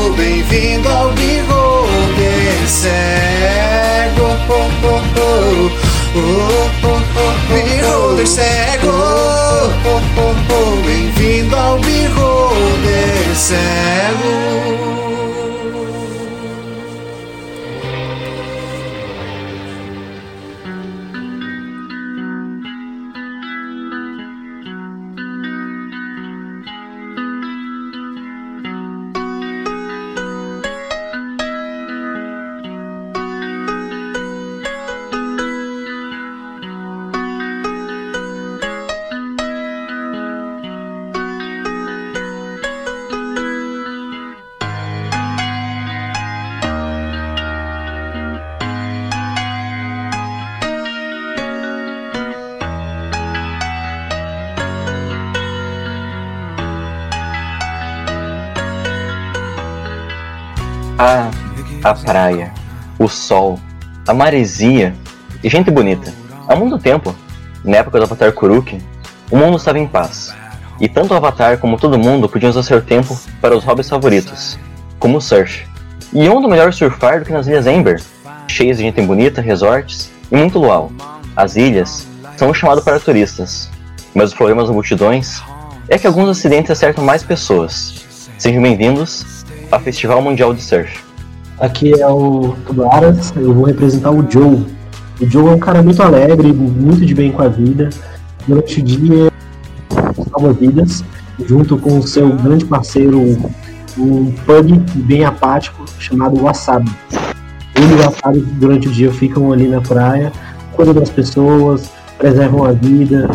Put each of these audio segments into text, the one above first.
oh, oh, Bem-vindo ao Beholder cego. Oh, oh, oh, oh, oh, oh, cego. Oh, oh, oh, Bem-vindo ao Beholder cego. Praia, o sol, a maresia e gente bonita. Há muito tempo, na época do Avatar Kuruk, o mundo estava em paz. E tanto o Avatar como todo mundo podiam usar seu tempo para os hobbies favoritos, como o surf. E onde melhor surfar do que nas Ilhas Ember, cheias de gente bonita, resorts e muito luau. As ilhas são um chamado para turistas, mas os problemas das multidões é que alguns acidentes acertam mais pessoas. Sejam bem-vindos ao Festival Mundial de Surf. Aqui é o Tubaras, eu vou representar o Joe. O Joe é um cara muito alegre, muito de bem com a vida. Durante o dia, salva vidas, junto com o seu grande parceiro, um pug bem apático chamado Wasabi. Ele e o Wasabi, durante o dia, ficam ali na praia, cuidam das pessoas, preservam a vida.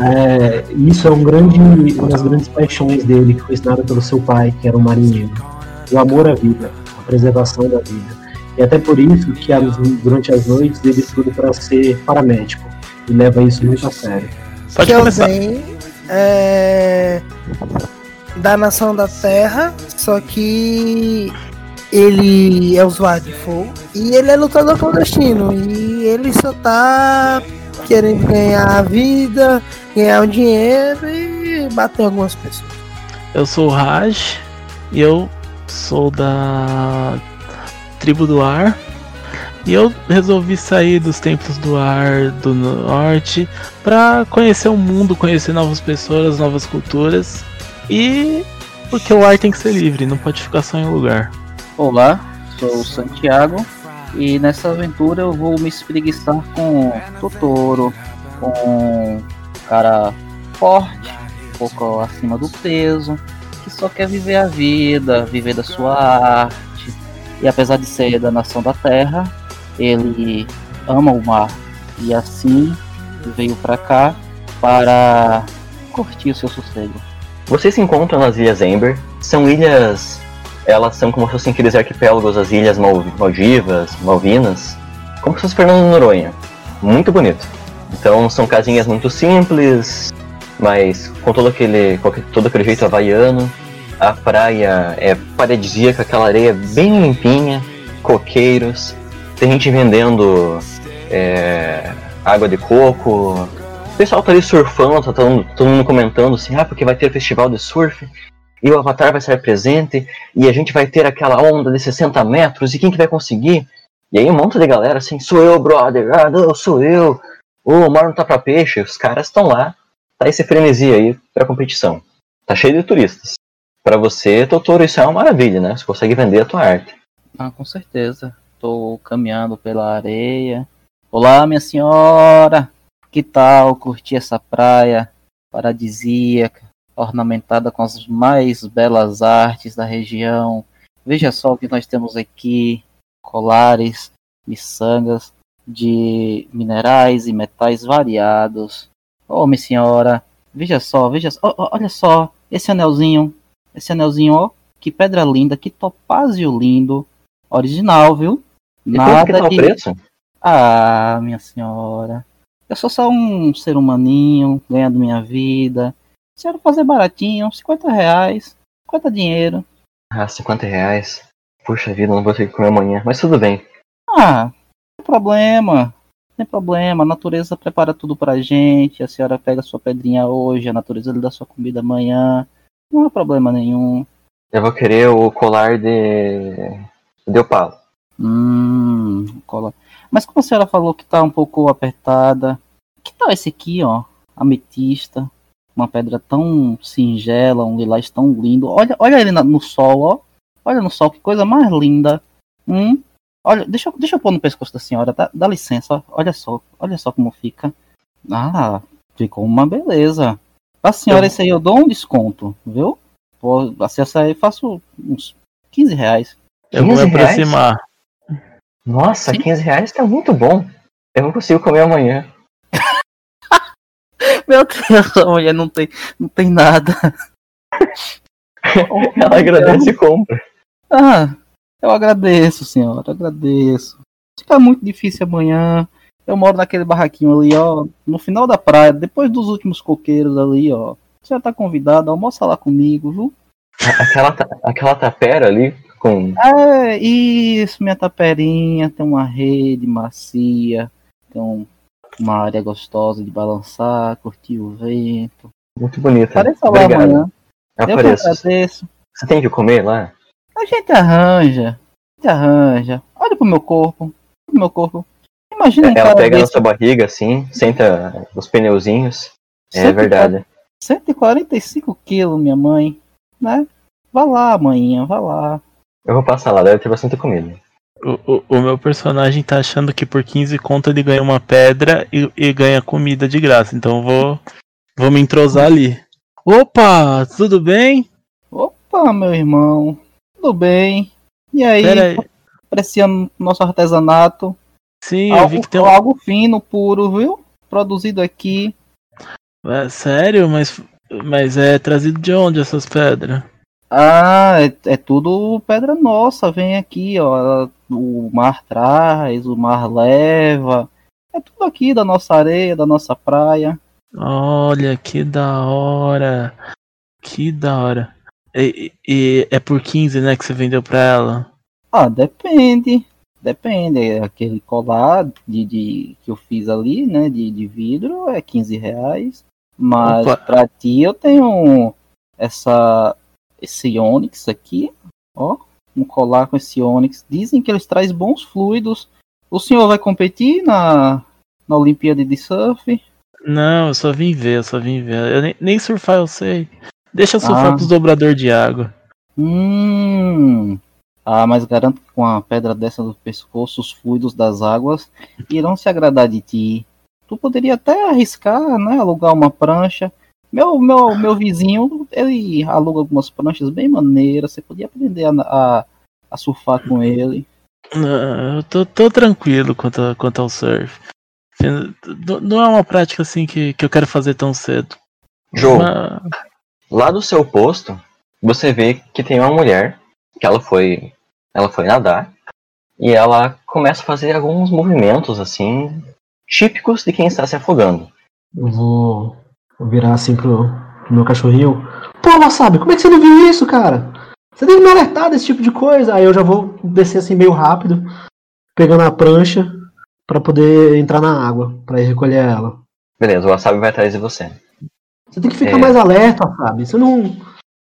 É, isso é um grande, uma das grandes paixões dele, que foi ensinada pelo seu pai, que era um marinheiro. O amor à vida, preservação da vida. E até por isso que durante as noites ele estuda para ser paramédico e leva isso muito a sério. Pode começar. é da nação da Terra, só que ele é usuário de fogo e ele é lutador clandestino e ele só tá querendo ganhar a vida, ganhar o dinheiro e bater algumas pessoas. Eu sou o Raj e eu sou da tribo do ar. E eu resolvi sair dos templos do ar do norte para conhecer o mundo, conhecer novas pessoas, novas culturas E porque o ar tem que ser livre, não pode ficar só em um lugar. Olá, sou o Santiago e nessa aventura eu vou me espreguiçar com Totoro, com um cara forte, um pouco acima do peso, que só quer viver a vida, viver da sua arte. E apesar de ser da nação da terra, ele ama o mar e assim veio para cá para curtir o seu sossego. Vocês se encontram nas Ilhas Ember. São ilhas. Elas são como se fossem aqueles arquipélagos das Ilhas Mal Maldivas, Malvinas. Como se fosse Fernando Noronha. Muito bonito. Então são casinhas muito simples, mas com todo aquele, todo aquele jeito havaiano. A praia é paradisíaca, aquela areia bem limpinha, coqueiros. Tem gente vendendo é, água de coco. O pessoal tá ali surfando, tá todo, todo mundo comentando assim, ah, porque vai ter festival de surf e o Avatar vai estar presente e a gente vai ter aquela onda de 60 metros e quem que vai conseguir? E aí um monte de galera assim, sou eu, brother, ah, não, sou eu, o mar não tá pra peixe, os caras estão lá, tá esse frenesi aí pra competição. Tá cheio de turistas. Para você, Totoro, isso é uma maravilha, né? Você consegue vender a tua arte. Ah, com certeza. Tô caminhando pela areia. Olá, minha senhora! Que tal curtir essa praia paradisíaca, ornamentada com as mais belas artes da região? Veja só o que nós temos aqui: colares, miçangas de minerais e metais variados. Oh, minha senhora, veja só, veja só, oh, olha só, esse anelzinho, esse anelzinho, ó, que pedra linda, que topázio lindo, original, viu? E Nada que tá o preço? Ah, minha senhora, eu sou só um ser humaninho, ganhando minha vida. Se eu fazer baratinho, 50 reais, 50 dinheiro. Ah, 50 reais? Puxa vida, não vou ter que comer amanhã, mas tudo bem. Ah, tem problema. Tem problema. A natureza prepara tudo pra gente. A senhora pega sua pedrinha hoje, a natureza lhe dá sua comida amanhã. Não há problema nenhum. Eu vou querer o colar de. de opalo. Hum, colar. Mas como a senhora falou que tá um pouco apertada, que tal esse aqui, ó? Ametista. Uma pedra tão singela, um lilás tão lindo. Olha, olha ele no sol, ó. Olha no sol, que coisa mais linda. Hum, Olha, deixa, deixa eu pôr no pescoço da senhora, dá, dá licença, olha só, olha só como fica. Ah, ficou uma beleza. A senhora, esse aí eu dou um desconto, viu? Pô, acessa aí, faço uns 15 reais. Eu vou me aproximar. Nossa, Sim. 15 reais tá muito bom. Eu não consigo comer amanhã. Meu Deus, a mulher não tem, não tem nada. Ela agradece e compra. Ah, eu agradeço, senhora, agradeço. Fica muito difícil amanhã. Eu moro naquele barraquinho ali, ó, no final da praia, depois dos últimos coqueiros ali, ó. Você já tá convidado, almoça lá comigo, viu? Aquela, aquela tapera ali com. É, isso, minha taperinha. Tem uma rede macia, tem um, uma área gostosa de balançar, curtir o vento. Muito bonita. Apareça lá Obrigado. amanhã. Eu, eu agradeço. Você tem que comer lá? A gente arranja. A gente arranja. Olha pro meu corpo. Pro meu corpo. Imagina um Ela pega desse... na sua barriga assim, senta os pneuzinhos. É 140, verdade. 145 quilos, minha mãe. Né? Vá lá, manhinha, vá lá. Eu vou passar lá, deve ter bastante comida. O, o, o, meu personagem tá achando que por 15 conto ele ganha uma pedra e, e ganha comida de graça. Então eu vou, vou me entrosar ali. Opa, tudo bem? Opa, meu irmão. Tudo bem. E aí, aí. apreciando nosso artesanato. Sim, algo, eu vi que tem um... algo fino, puro, viu? Produzido aqui. É, sério? Mas, mas é trazido de onde essas pedras? Ah, é, é, tudo pedra nossa. Vem aqui, ó. O mar traz, o mar leva. É tudo aqui da nossa areia, da nossa praia. Olha, que da hora. Que da hora. E, e, é por 15, né, que você vendeu pra ela? Ah, depende. Depende. Aquele colar de, de, que eu fiz ali, né, de, de vidro, é 15 reais. Mas Opa. pra ti eu tenho essa esse Onix aqui, ó. Um colar com esse Onix. Dizem que eles trazem bons fluidos. O senhor vai competir na, na Olimpíada de Surf? Não, eu só vim ver, eu só vim ver. Eu nem, nem surfar eu sei. Deixa surfar Ah. pros dobrador de água. Hum. Ah, mas garanto que com a pedra dessa no pescoço, os fluidos das águas irão se agradar de ti. Tu poderia até arriscar, né? Alugar uma prancha. Meu, meu, meu vizinho, ele aluga algumas pranchas bem maneiras. Você podia aprender a, a, a surfar com ele. Não, eu tô, tô tranquilo quanto, a- quanto ao surf. Não é uma prática assim que, que eu quero fazer tão cedo. Mas- lá do seu posto, você vê que tem uma mulher que ela foi, ela foi nadar e ela começa a fazer alguns movimentos assim típicos de quem está se afogando. Eu vou, virar assim pro, pro meu cachorrinho. Pô, Wasabi, como é que você não viu isso, cara? Você tem que me alertar desse tipo de coisa. Aí eu já vou descer assim meio rápido, pegando a prancha pra poder entrar na água, pra ir recolher ela. Beleza, o Wasabi vai atrás de você. Você tem que ficar É. mais alerta, sabe? Você não.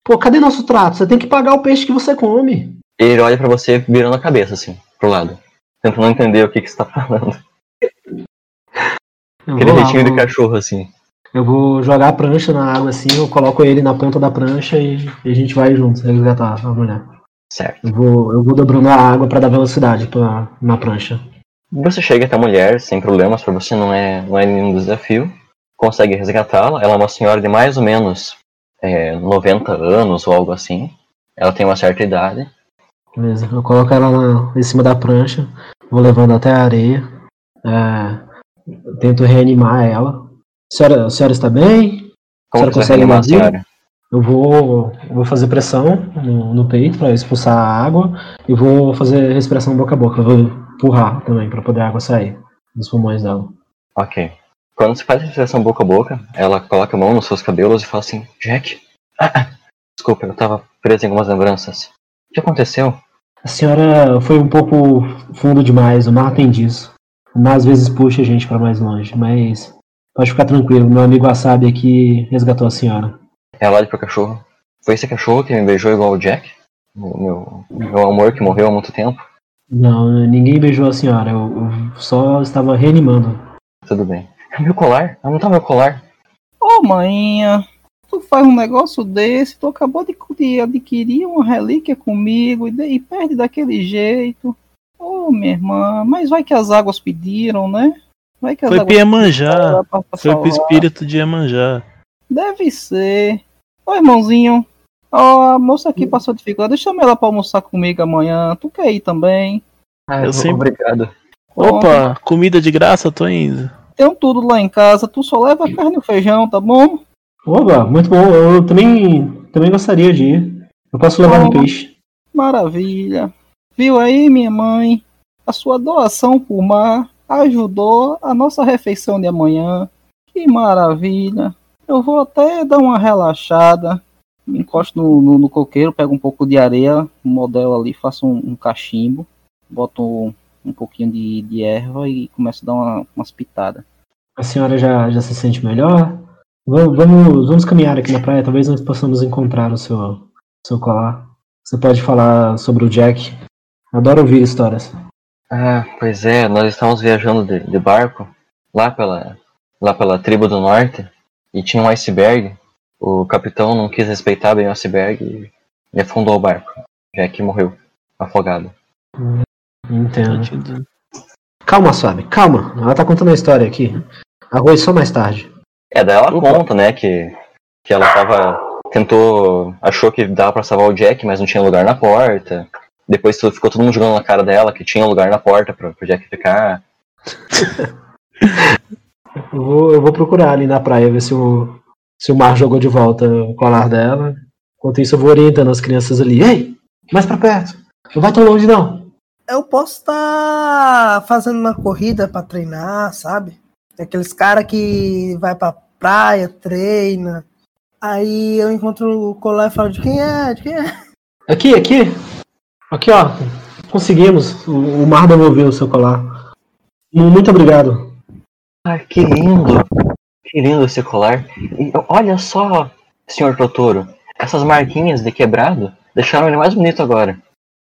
Pô, cadê nosso trato? Você tem que pagar o peixe que você come. Ele olha pra você virando a cabeça assim, pro lado, tentando entender o que, que você tá falando. Eu Aquele lá, jeitinho de cachorro assim. eu vou jogar a prancha na água assim, eu coloco ele na ponta da prancha e, e a gente vai juntos resgatar a mulher. Certo. Eu vou, eu vou dobrando a água pra dar velocidade pra, na prancha. Você chega até a mulher sem problemas, pra você não é, não é nenhum desafio. Consegue resgatá-la. Ela é uma senhora de mais ou menos é, 90 anos ou algo assim. Ela tem uma certa idade. Beleza, eu coloco ela na- em cima da prancha, vou levando até a areia. é, tento reanimar ela. A senhora, a senhora está bem? Como você vai consegue reanimar a senhora? Eu vou, vou fazer pressão no, no peito para expulsar a água e vou fazer respiração boca a boca. Eu vou empurrar também para poder a água sair dos pulmões dela. Ok. Quando você faz a respiração boca a boca, ela coloca a mão nos seus cabelos e fala assim: Jack? Ah, ah, desculpa, eu tava preso em algumas lembranças. O que aconteceu? A senhora foi um pouco fundo demais, o mar tem disso. O mar às vezes puxa a gente para mais longe, mas pode ficar tranquilo, meu amigo Wasabi aqui resgatou a senhora. Ela olha pro cachorro. Foi esse cachorro que me beijou igual o Jack? O meu, meu amor que morreu há muito tempo? Não, ninguém beijou a senhora, eu, eu só estava reanimando. Tudo bem. É meu colar? Ah, não tá meu colar. Ô, manhinha, tu faz um negócio desse, tu acabou de, de adquirir uma relíquia comigo e, de- e perde daquele jeito. Ô, minha irmã, mas vai que as águas pediram, né? Vai que as Foi águas pra Foi pro espírito de Iemanjá. Deve ser. Ô, irmãozinho, ó, a moça aqui passou dificuldade, deixa ela pra almoçar comigo amanhã. Tu quer ir também? Ah, Eu sempre- Obrigado. Opa, comida de graça, tô indo. Tem tudo lá em casa, tu só leva a carne e o feijão, tá bom? Oba, muito bom, eu também, também gostaria de ir. Eu posso levar um Oh. peixe. Maravilha. Viu aí, minha mãe? A sua doação por mar ajudou a nossa refeição de amanhã. Que maravilha. Eu vou até dar uma relaxada. Me encosto no, no, no coqueiro, pego um pouco de areia, modelo ali, faço um, um cachimbo, boto um, pouquinho de, de erva e começo a dar uma, umas pitadas. A senhora já, já se sente melhor? Vamos, vamos, vamos caminhar aqui na praia, talvez nós possamos encontrar o seu, seu colar. Você pode falar sobre o Jack. Adoro ouvir histórias. Ah, pois é, nós estávamos viajando de, de barco lá pela, lá pela tribo do norte e tinha um iceberg. O capitão não quis respeitar bem o iceberg e afundou o barco. Jack morreu, afogado. Entendo. Calma, Suave, calma. Ela tá contando a história aqui. Arroz só mais tarde. É, daí ela Opa. conta, né, que, que ela tava. tentou. achou que dava pra salvar o Jack, mas não tinha lugar na porta. Depois tudo- ficou todo mundo jogando na cara dela que tinha lugar na porta pra, pro Jack ficar. Eu vou, eu vou procurar ali na praia, ver se o, se o Mar jogou de volta o colar dela. Enquanto isso, eu vou orientando as crianças ali. Ei, mais pra perto. Não vai tão longe, não. Eu posso estar fazendo uma corrida pra treinar, sabe? Aqueles cara que vai pra praia, treina. Aí eu encontro o colar e falo de quem é, de quem é. Aqui, aqui. Aqui, ó. Conseguimos. O, Mar devolveu o seu colar. Mu- Muito obrigado. Ai, que lindo! Que lindo esse colar. E olha só, senhor Totoro, essas marquinhas de quebrado deixaram ele mais bonito agora.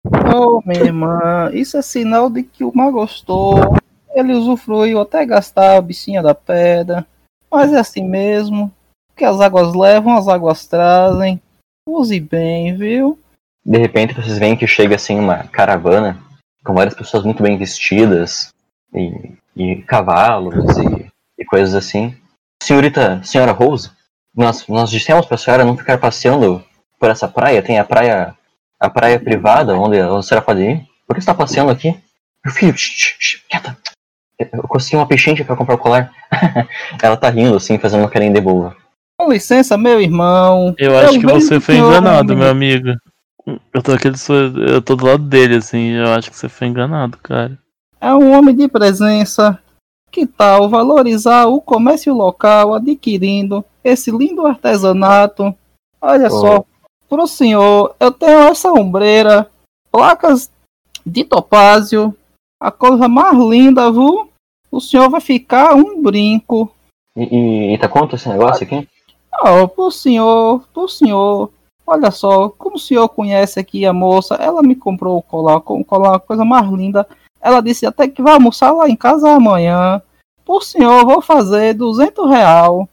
Ô, minha irmã, isso é sinal de que o mar gostou. Ele usufruiu até gastar a bichinha da pedra. Mas é assim mesmo. O que as águas levam, as águas trazem. Use bem, viu? De repente vocês veem que chega assim uma caravana com várias pessoas muito bem vestidas e, e cavalos e, e coisas assim. Senhorita, senhora Rose, nós, nós dissemos para a senhora não ficar passeando por essa praia. Tem a praia a praia privada onde a senhora pode ir. Por que está passeando aqui? Meu filho, shh, shh, quieta. Eu consegui uma pechincha para comprar o colar. Ela tá rindo assim, fazendo uma carinha de boa. Com licença, meu irmão. Eu acho que vejo você foi enganado, meu amigo. Eu tô aqui do seu- eu tô do lado dele, assim, eu acho que você foi enganado, cara. É um homem de presença. Que tal valorizar o comércio local adquirindo esse lindo artesanato? Olha Oh. só, pro senhor, eu tenho essa ombreira, placas de topázio, a coisa mais linda, viu? O senhor vai ficar um brinco. E, e, tá quanto esse negócio aqui? Oh, pro senhor, pro senhor. Olha só, como o senhor conhece aqui a moça, ela me comprou o colar, com o colar, coisa mais linda. Ela disse até que vai almoçar lá em casa amanhã. Por senhor, vou fazer 200 real.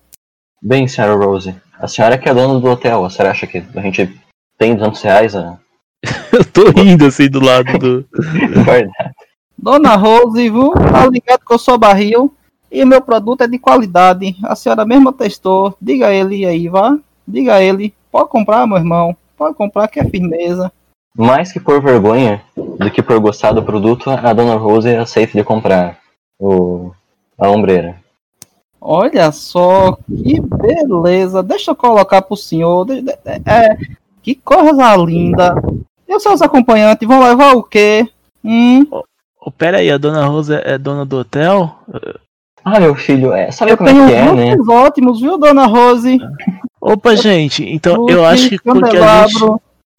Bem, senhora Rose, a senhora que é dona do hotel, a senhora acha que a gente tem 200 reais a Eu tô rindo, assim, do lado do. Dona Rose, viu? Tá ligado que eu sou barril e meu produto é de qualidade. A senhora mesma testou. Diga a ele aí, vá. Diga a ele. Pode comprar, meu irmão. Pode comprar que é firmeza. Mais que por vergonha do que por gostar do produto, a dona Rose aceita de comprar o, a ombreira. Olha só, que beleza. Deixa eu colocar pro senhor. De- de- É, que coisa linda. E os seus acompanhantes vão levar o quê? Hum, Ô, pera aí, a dona Rosa é dona do hotel? Ah, meu filho, é, sabe eu como é tenho que é, né? muitos ótimos, viu, dona Rose? Opa, gente, então eu acho que porque a gente.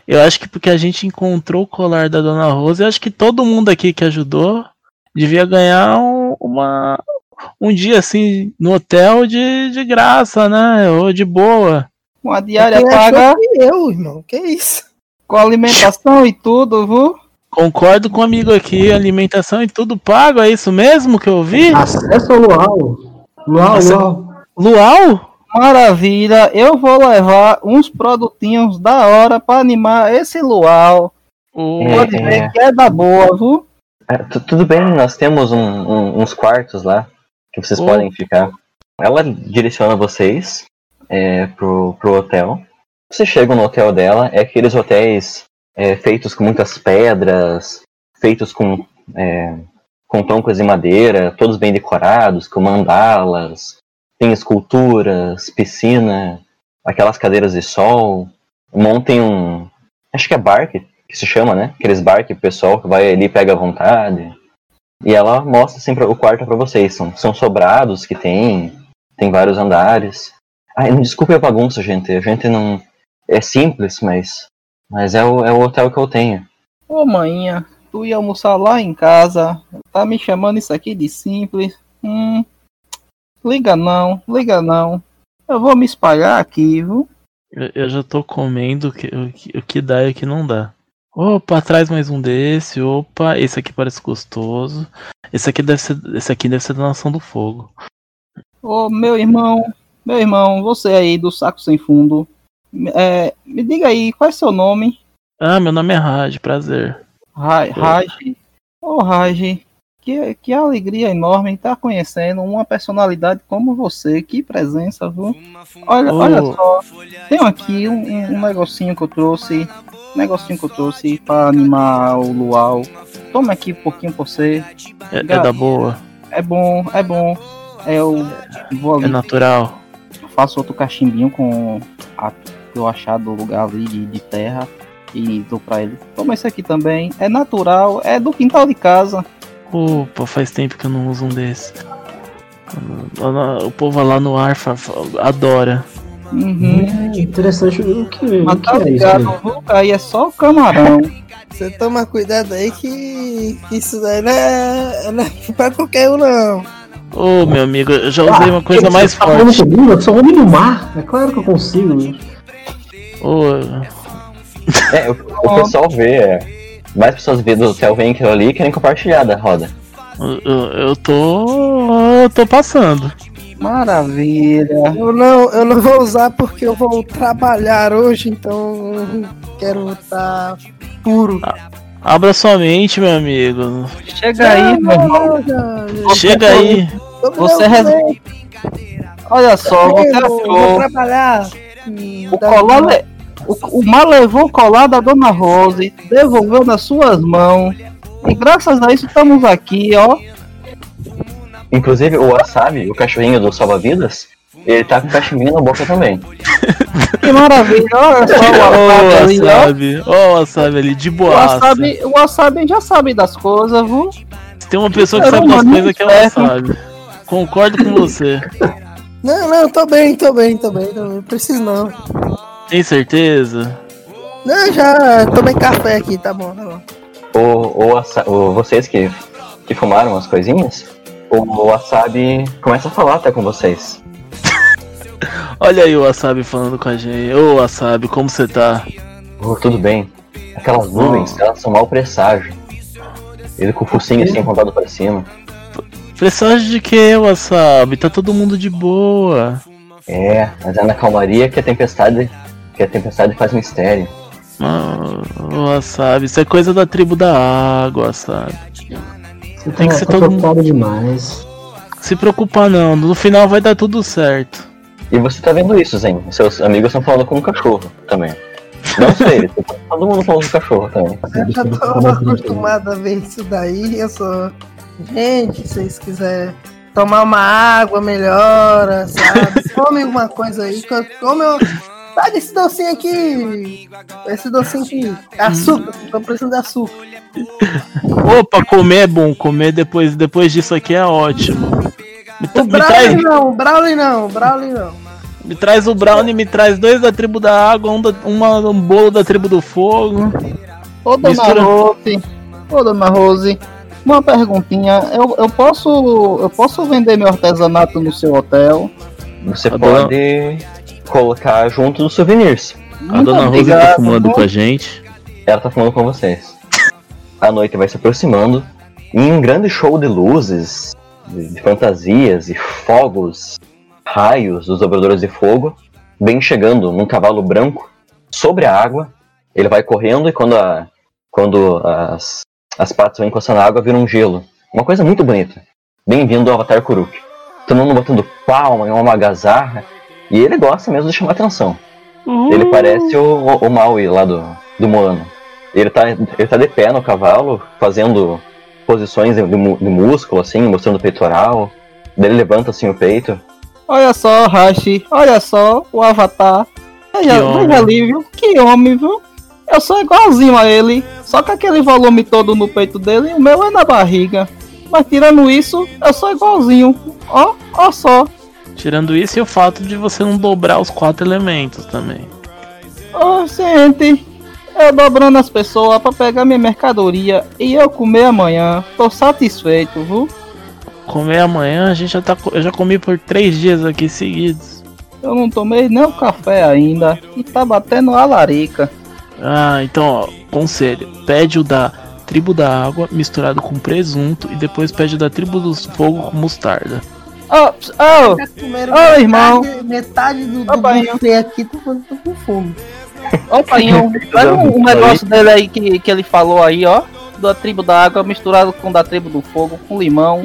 Eu acho que porque a gente encontrou o colar da Dona Rosa, eu acho que todo mundo aqui que ajudou devia ganhar um, uma, um dia assim no hotel de, de graça, né? Ou de boa. Uma diária Quem paga eu, irmão? Que isso? com alimentação e tudo, viu? Concordo com o amigo aqui, alimentação e tudo pago, é isso mesmo que eu vi? Acesso ao Luau. Luau. Luau. Luau? Maravilha, eu vou levar uns produtinhos da hora pra animar esse luau. O- É, Pode é. ver que é da boa, viu? É, tu- tudo bem, nós temos um- um- uns quartos lá que vocês Oh. podem ficar. Ela direciona vocês é, pro, pro hotel. Vocês chegam no hotel dela, é aqueles hotéis é, feitos com muitas pedras, feitos com, é, com troncos de madeira, todos bem decorados, com mandalas, tem esculturas, piscina, aquelas cadeiras de sol. Montem um. Acho que é bar que, se chama, né? Aqueles bar que o pessoal que vai ali pega à vontade. E ela mostra sempre o quarto pra vocês. São, são sobrados que tem, tem vários andares. Ai, desculpe a bagunça, gente. A gente não. É simples, mas. Mas é o, é o hotel que eu tenho. Ô manhinha, tu ia almoçar lá em casa, tá me chamando isso aqui de simples? Hum, liga não, liga não. Eu vou me espalhar aqui, viu? Eu, eu já tô comendo o que, o, que, o que dá e o que não dá. Opa, traz mais um desse. Opa, esse aqui parece gostoso. Esse aqui deve ser, esse aqui deve ser da Nação do Fogo. Ô meu irmão, meu irmão, você aí do saco sem fundo, é, me diga aí, qual é seu nome? Ah, meu nome é Raj, prazer. Ra- Raj. Ô Raj, que, que alegria enorme estar conhecendo uma personalidade como você, que presença, viu? Olha, olha só, tenho aqui um, um- negocinho que eu trouxe, negocinho que eu trouxe para animar o luau. Toma aqui um pouquinho pra você, É, é da boa, é bom, é bom. Eu vou ali é natural. faço outro cachimbinho com a que eu achar do lugar ali de, de terra e dou pra ele. Toma esse aqui também. É natural, é do quintal de casa. Opa, faz tempo que eu não uso um desse. O povo lá no ar fa- fa- adora. Uhum. Hum, interessante. O que, o Mas que tá é isso? ligado, aí? viu? Aí é só camarão. Você toma cuidado aí que, que isso daí não é, não é pra qualquer um, não. Ô, meu amigo, eu já usei Ah, uma coisa mais tá forte. comigo? Eu sou homem do mar. É claro que eu consigo. Ô, É, o, o pessoal vê. é, mais pessoas vê do hotel vêm aquilo ali e querem compartilhar da roda. eu, eu- eu tô. Eu tô passando. Maravilha. Eu não, eu não vou usar porque eu vou trabalhar hoje, então quero estar puro. Abra sua mente, meu amigo. Chega aí, meu irmão. Chega aí. Você res- Olha só, você eu vou achou. trabalhar. O colar le- o, o mal levou o colar da dona Rose, devolveu nas suas mãos. E graças a isso estamos aqui, ó. Inclusive, o Wasabi, o cachorrinho do salva-vidas, ele tá com cachimbinho na boca também. Que maravilha, olha só o wasabi ó. wasabi. Ô, wasabi ali, de O boaça. wasabi, o wasabi já sabe das coisas, viu? Tem uma pessoa que Era sabe das coisas que é o esperto. wasabi. Concordo com você. Não, não, tô bem, tô bem, tô bem, tô bem. Não preciso não. Tem certeza? Não, já tomei café aqui, tá bom, tá bom. O, o, wasa- o- vocês que, que fumaram as coisinhas, o Wasabi começa a falar até com vocês. Olha aí o wasabi falando com a gente. Ô, wasabi, como você tá? Oh, tudo bem. Aquelas nuvens, elas são mau presságio. Ele com o focinho assim apontado pra cima. Presságio de que, wasabi? Tá todo mundo de boa. É, mas é na calmaria que a tempestade. Que a tempestade faz mistério. Ah, wasabi, isso é coisa da tribo da água, wasabi. Você Tem que ser tá todo preocupado demais. Se preocupar não, no final vai dar tudo certo. E você tá vendo isso, Zen. Seus amigos estão falando com o cachorro também. Não sei, todo mundo falando com o cachorro também. Eu já tô acostumado a ver isso daí. Eu sou. Gente, se vocês quiserem tomar uma água, melhora, sabe? Come alguma coisa aí. Come uma... Sabe esse docinho aqui? Esse docinho aqui. Açúcar, tô precisando de açúcar. Opa, comer é bom, comer depois, depois disso aqui é ótimo. Me, O me Brownie traz, não, o Brownie não, o Brownie não. me traz o brownie, me traz dois da tribo da água, um, da- uma- um bolo da tribo do fogo. Ô, dona Mistura- Rose. Ô, dona Rose. Uma perguntinha. Eu, eu, posso, eu posso vender meu artesanato no seu hotel? Você A dona- pode colocar junto dos souvenirs. A dona Rosa tá fumando viu? com a gente. Ela tá falando com vocês. A noite vai se aproximando e um grande show de luzes, de, fantasias e fogos, raios dos dobradores de fogo, vem chegando num cavalo branco sobre a água. Ele vai correndo e quando, a, quando as, as patas vão encostando na água, vira um gelo. Uma coisa muito bonita. Bem-vindo ao Avatar Kuruk. Todo mundo botando palma em uma algazarra. E ele gosta mesmo de chamar atenção. Ele parece o, o, o Maui lá do, do Moano. Ele tá, ele tá de pé no cavalo, fazendo posições de, de músculo, assim, mostrando o peitoral. Daí ele levanta assim o peito. Olha só, Hashi. Olha só, o Avatar. Veja, homem. veja ali, viu? Que homem, viu? Eu sou igualzinho a ele. Só que aquele volume todo no peito dele, o meu é na barriga. Mas tirando isso, eu sou igualzinho. Ó, ó só. Tirando isso e o fato de você não dobrar os quatro elementos também. Ô, gente. Eu dobrando as pessoas pra pegar minha mercadoria e eu comer amanhã. Tô satisfeito, viu? Comer amanhã, a gente já tá. Eu já comi por três dias aqui seguidos. Eu não tomei nem o café ainda. E tá batendo a larica. Ah, então, ó, conselho. Pede o da tribo da água misturado com presunto e depois pede o da tribo do fogo com mostarda. Ô, ô, Já comeram Ô, metade, irmão. metade do, do Ô, buffet aqui, tô, tô com fome. Ó, Painho, olha um, um negócio dele aí que, que ele falou aí, ó. Da tribo da água misturado com da tribo do fogo, com limão.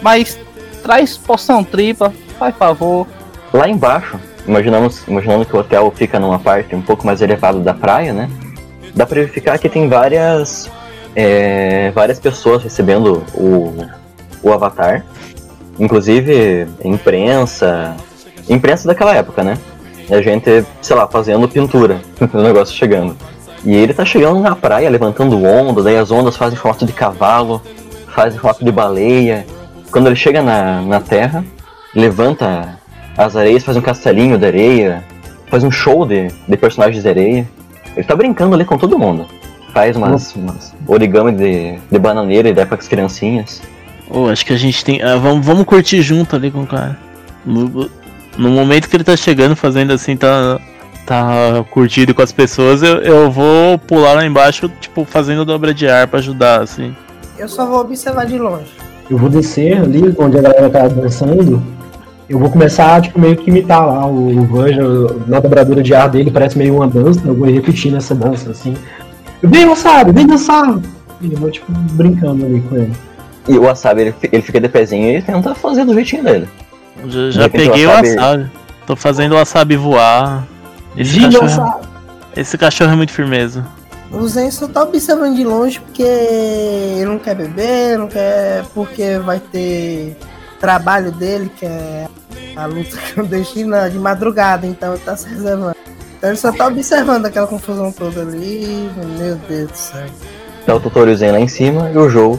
Mas traz porção tripa, faz favor. Lá embaixo, imaginamos, imaginando que o hotel fica numa parte um pouco mais elevada da praia, né? Dá pra verificar que tem várias, é, várias pessoas recebendo o, o avatar. Inclusive, imprensa. Imprensa daquela época, né? E a gente, sei lá, fazendo pintura. o negócio chegando. E ele tá chegando na praia, levantando onda, daí as ondas fazem formato de cavalo, fazem formato de baleia. Quando ele chega na, na terra, levanta as areias, faz um castelinho de areia, faz um show de, de personagens de areia. Ele tá brincando ali com todo mundo. Faz umas, umas origami de, de bananeira e dá para as criancinhas. Ô, acho que a gente tem. ah, vamos, vamos curtir junto ali com o cara. No, no momento que ele tá chegando, fazendo assim, tá. Tá curtido com as pessoas, eu, eu vou pular lá embaixo, tipo, fazendo dobra de ar pra ajudar, assim. Eu só vou observar de longe. Eu vou descer ali onde a galera tá dançando Eu vou começar, tipo, meio que imitar lá o Vanja, na dobradura de ar dele parece meio uma dança, eu vou repetindo essa dança, assim. Vem, Wasabi, vem dançar! E eu vou, tipo, brincando ali com ele. E o Wasabi, ele, ele fica de pezinho e tenta fazer do jeitinho dele. Já, já repente, peguei o wasabi- wasabi. Tô fazendo o wasabi voar. Esse cachorro, Wasabi! esse cachorro é muito firmeza. O Zen só tá observando de longe porque ele não quer beber, não quer. porque vai ter trabalho dele, que é a luta clandestina de madrugada, então ele tá se reservando. Então ele só tá observando aquela confusão toda ali. Meu Deus do céu. Tá o Tutorialzinho lá em cima e o Joe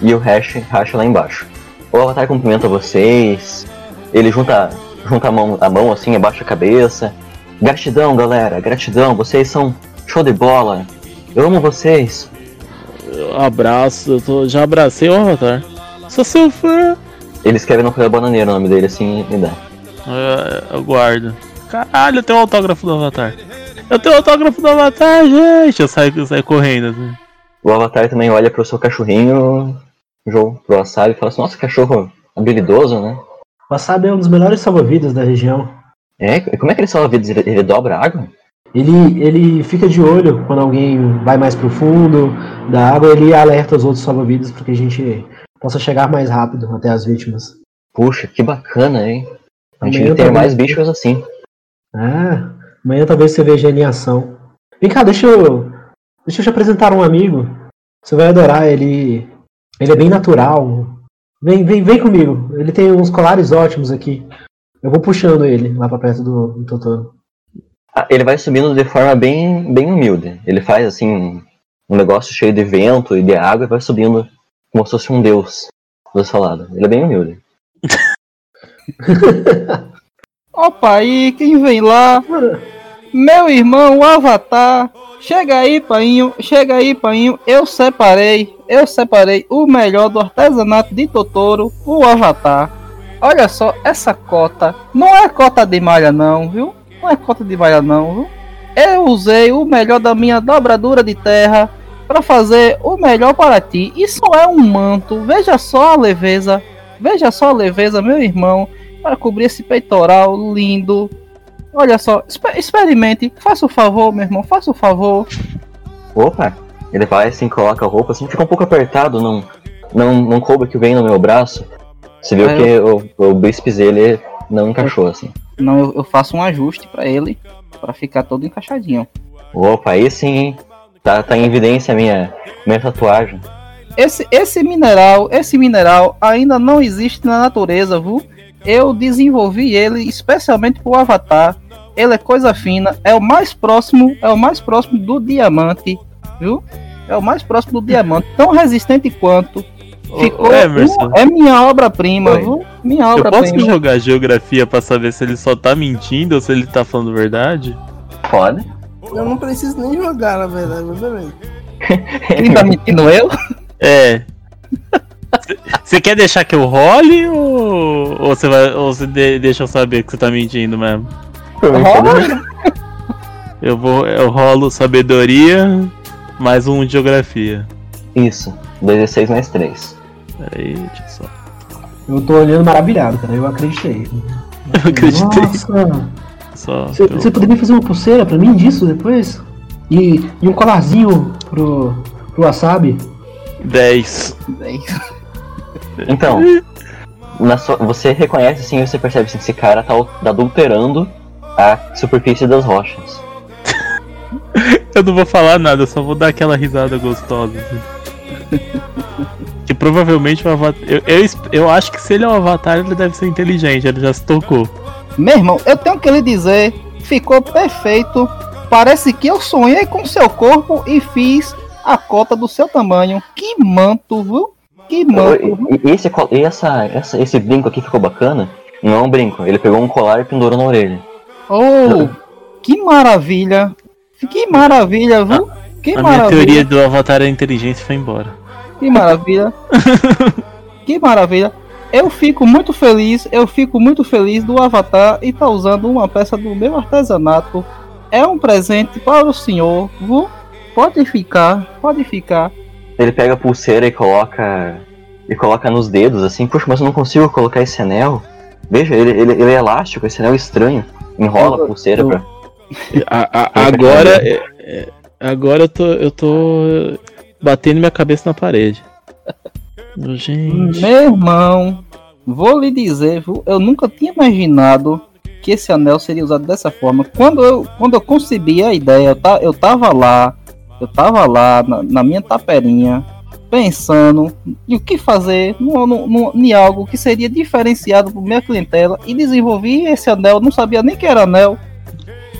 e o Hash, Hash lá embaixo. O Avatar cumprimenta vocês, ele junta, junta a, mão, a mão assim, abaixa a cabeça. Gratidão, galera, gratidão, vocês são show de bola. Eu amo vocês. Abraço, eu tô, já abracei o Avatar. Sou seu fã. Ele escreve no papel bananeiro o nome dele assim e dá. Eu, eu guardo. Caralho, eu tenho o autógrafo do Avatar. Eu tenho o autógrafo do Avatar, gente. Eu saio, eu saio correndo. Assim. O Avatar também olha pro seu cachorrinho, Joe, pro Wasabi e fala assim, nossa, cachorro habilidoso, né? O Wasabi é um dos melhores salva-vidas da região. É, como é que ele salva vidas? Ele, ele dobra a água? Ele, ele fica de olho quando alguém vai mais pro fundo da água, ele alerta os outros salva-vidas para que a gente possa chegar mais rápido até as vítimas. Puxa, que bacana, hein? A gente tem também. mais bichos assim. Ah, amanhã talvez você veja ele em ação. Vem cá, deixa eu. Deixa eu te apresentar um amigo. Você vai adorar, ele. Ele é bem natural. Vem, vem, vem comigo. Ele tem uns colares ótimos aqui. Eu vou puxando ele lá pra perto do, do Totoro. Ah, ele vai subindo de forma bem, bem humilde. Ele faz assim um negócio cheio de vento e de água e vai subindo como se fosse um deus do seu lado. Ele é bem humilde. Opa, aí, quem vem lá? Meu irmão, o Avatar. Chega aí, painho. Chega aí, painho. Eu separei. Eu separei o melhor do artesanato de Totoro, o Avatar. Olha só, essa cota. Não é cota de malha, não, viu? Não é cota de malha, não, viu? Eu usei o melhor da minha dobradura de terra para fazer o melhor para ti. Isso é um manto. Veja só a leveza. Veja só a leveza, meu irmão para cobrir esse peitoral lindo. Olha só, exper- experimente, faça o favor, meu irmão, faça o favor. Opa! Ele vai assim, coloca a roupa assim, fica um pouco apertado, não, não, não coube que vem no meu braço. Você viu Ah, que o, o bíceps dele não encaixou assim. Não, eu, eu faço um ajuste para ele, para ficar todo encaixadinho. Opa, aí sim, hein? Tá, tá em evidência a minha, minha tatuagem. Esse, esse mineral, esse mineral ainda não existe na natureza, viu? Eu desenvolvi ele especialmente pro Avatar. Ele é coisa fina, é o mais próximo, é o mais próximo do diamante, viu? É o mais próximo do diamante, tão resistente quanto. Ficou, Emerson. é minha obra-prima, viu? Minha Eu posso obra-prima. jogar geografia pra saber se ele só tá mentindo ou se ele tá falando verdade? Pode. Eu não preciso nem jogar, na verdade, mas beleza. Quem tá mentindo eu? É. Você quer deixar que eu role ou, ou você vai ou você de- deixa eu saber que você tá mentindo mesmo? Rola. Eu vou eu rolo sabedoria mais um de geografia. Isso. 16 mais 3. Peraí, deixa eu só. Eu tô olhando maravilhado, cara. Eu acreditei. Eu acreditei. Nossa, Só você, você poderia fazer uma pulseira pra mim disso depois? E, e um colarzinho pro, pro Wasabi? 10. Então, na sua- você reconhece assim, você percebe assim, que esse cara tá adulterando a superfície das rochas. Eu não vou falar nada, eu só vou dar aquela risada gostosa. assim. que provavelmente o avatar. Eu, eu, eu acho que se ele é um avatar, ele deve ser inteligente, ele já se tocou. Meu irmão, eu tenho que lhe dizer, ficou perfeito. Parece que eu sonhei com seu corpo e fiz a cota do seu tamanho. Que manto, viu? Que manto. viu? E, e esse, e essa, essa- esse brinco aqui ficou bacana? Não é um brinco, ele pegou um colar e pendurou na orelha. Oh, que maravilha. Que maravilha, viu? Que A minha maravilha. teoria do avatar é inteligência foi embora. Que maravilha. que maravilha. Eu fico muito feliz, eu fico muito feliz do Avatar e tá usando uma peça do meu artesanato. É um presente para o senhor, viu? Pode ficar, pode ficar. Ele pega a pulseira e coloca. E coloca nos dedos assim, puxa, mas eu não consigo colocar esse anel. Veja, ele, ele, ele é elástico, esse anel estranho. Enrola a pulseira pra. A- a- agora, é- é- agora eu tô, eu tô batendo minha cabeça na parede. Gente. Meu irmão, vou lhe dizer, eu nunca tinha imaginado que esse anel seria usado dessa forma. Quando eu, quando eu concebi a ideia, eu, ta, eu tava lá, eu tava lá na, na minha taperinha, pensando em o que fazer no, no, no- em algo que seria diferenciado para minha clientela e desenvolvi esse anel, não sabia nem que era anel,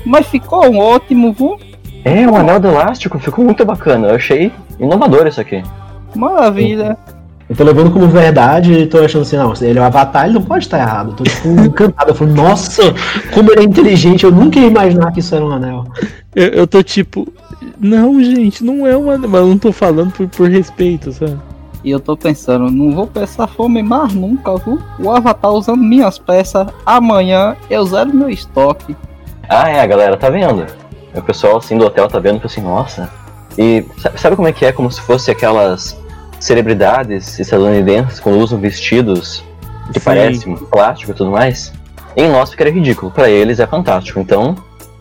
mas ficou um ótimo, viu? É, o anel do elástico ficou muito bacana. Eu achei inovador isso aqui. Maravilha. Eu tô levando como verdade e tô achando assim, não, ele é o avatar, ele não pode estar errado. Eu tô tipo encantado. Eu falo, nossa, como ele é inteligente, eu nunca ia imaginar que isso era um anel. Eu, eu tô tipo. Não, gente, não é uma. Mas eu não tô falando por, por respeito, sabe? E eu tô pensando, não vou passar fome mais nunca, viu? O Avatar usando minhas peças, amanhã eu zero meu estoque. Ah, é, a galera tá vendo. O pessoal assim do hotel tá vendo, tipo assim, nossa. E sa- sabe como é que é? Como se fosse aquelas celebridades estadunidenses quando usam vestidos que Sim. parecem plástico e tudo mais. Em nós ficaria ridículo, pra eles é fantástico. Então,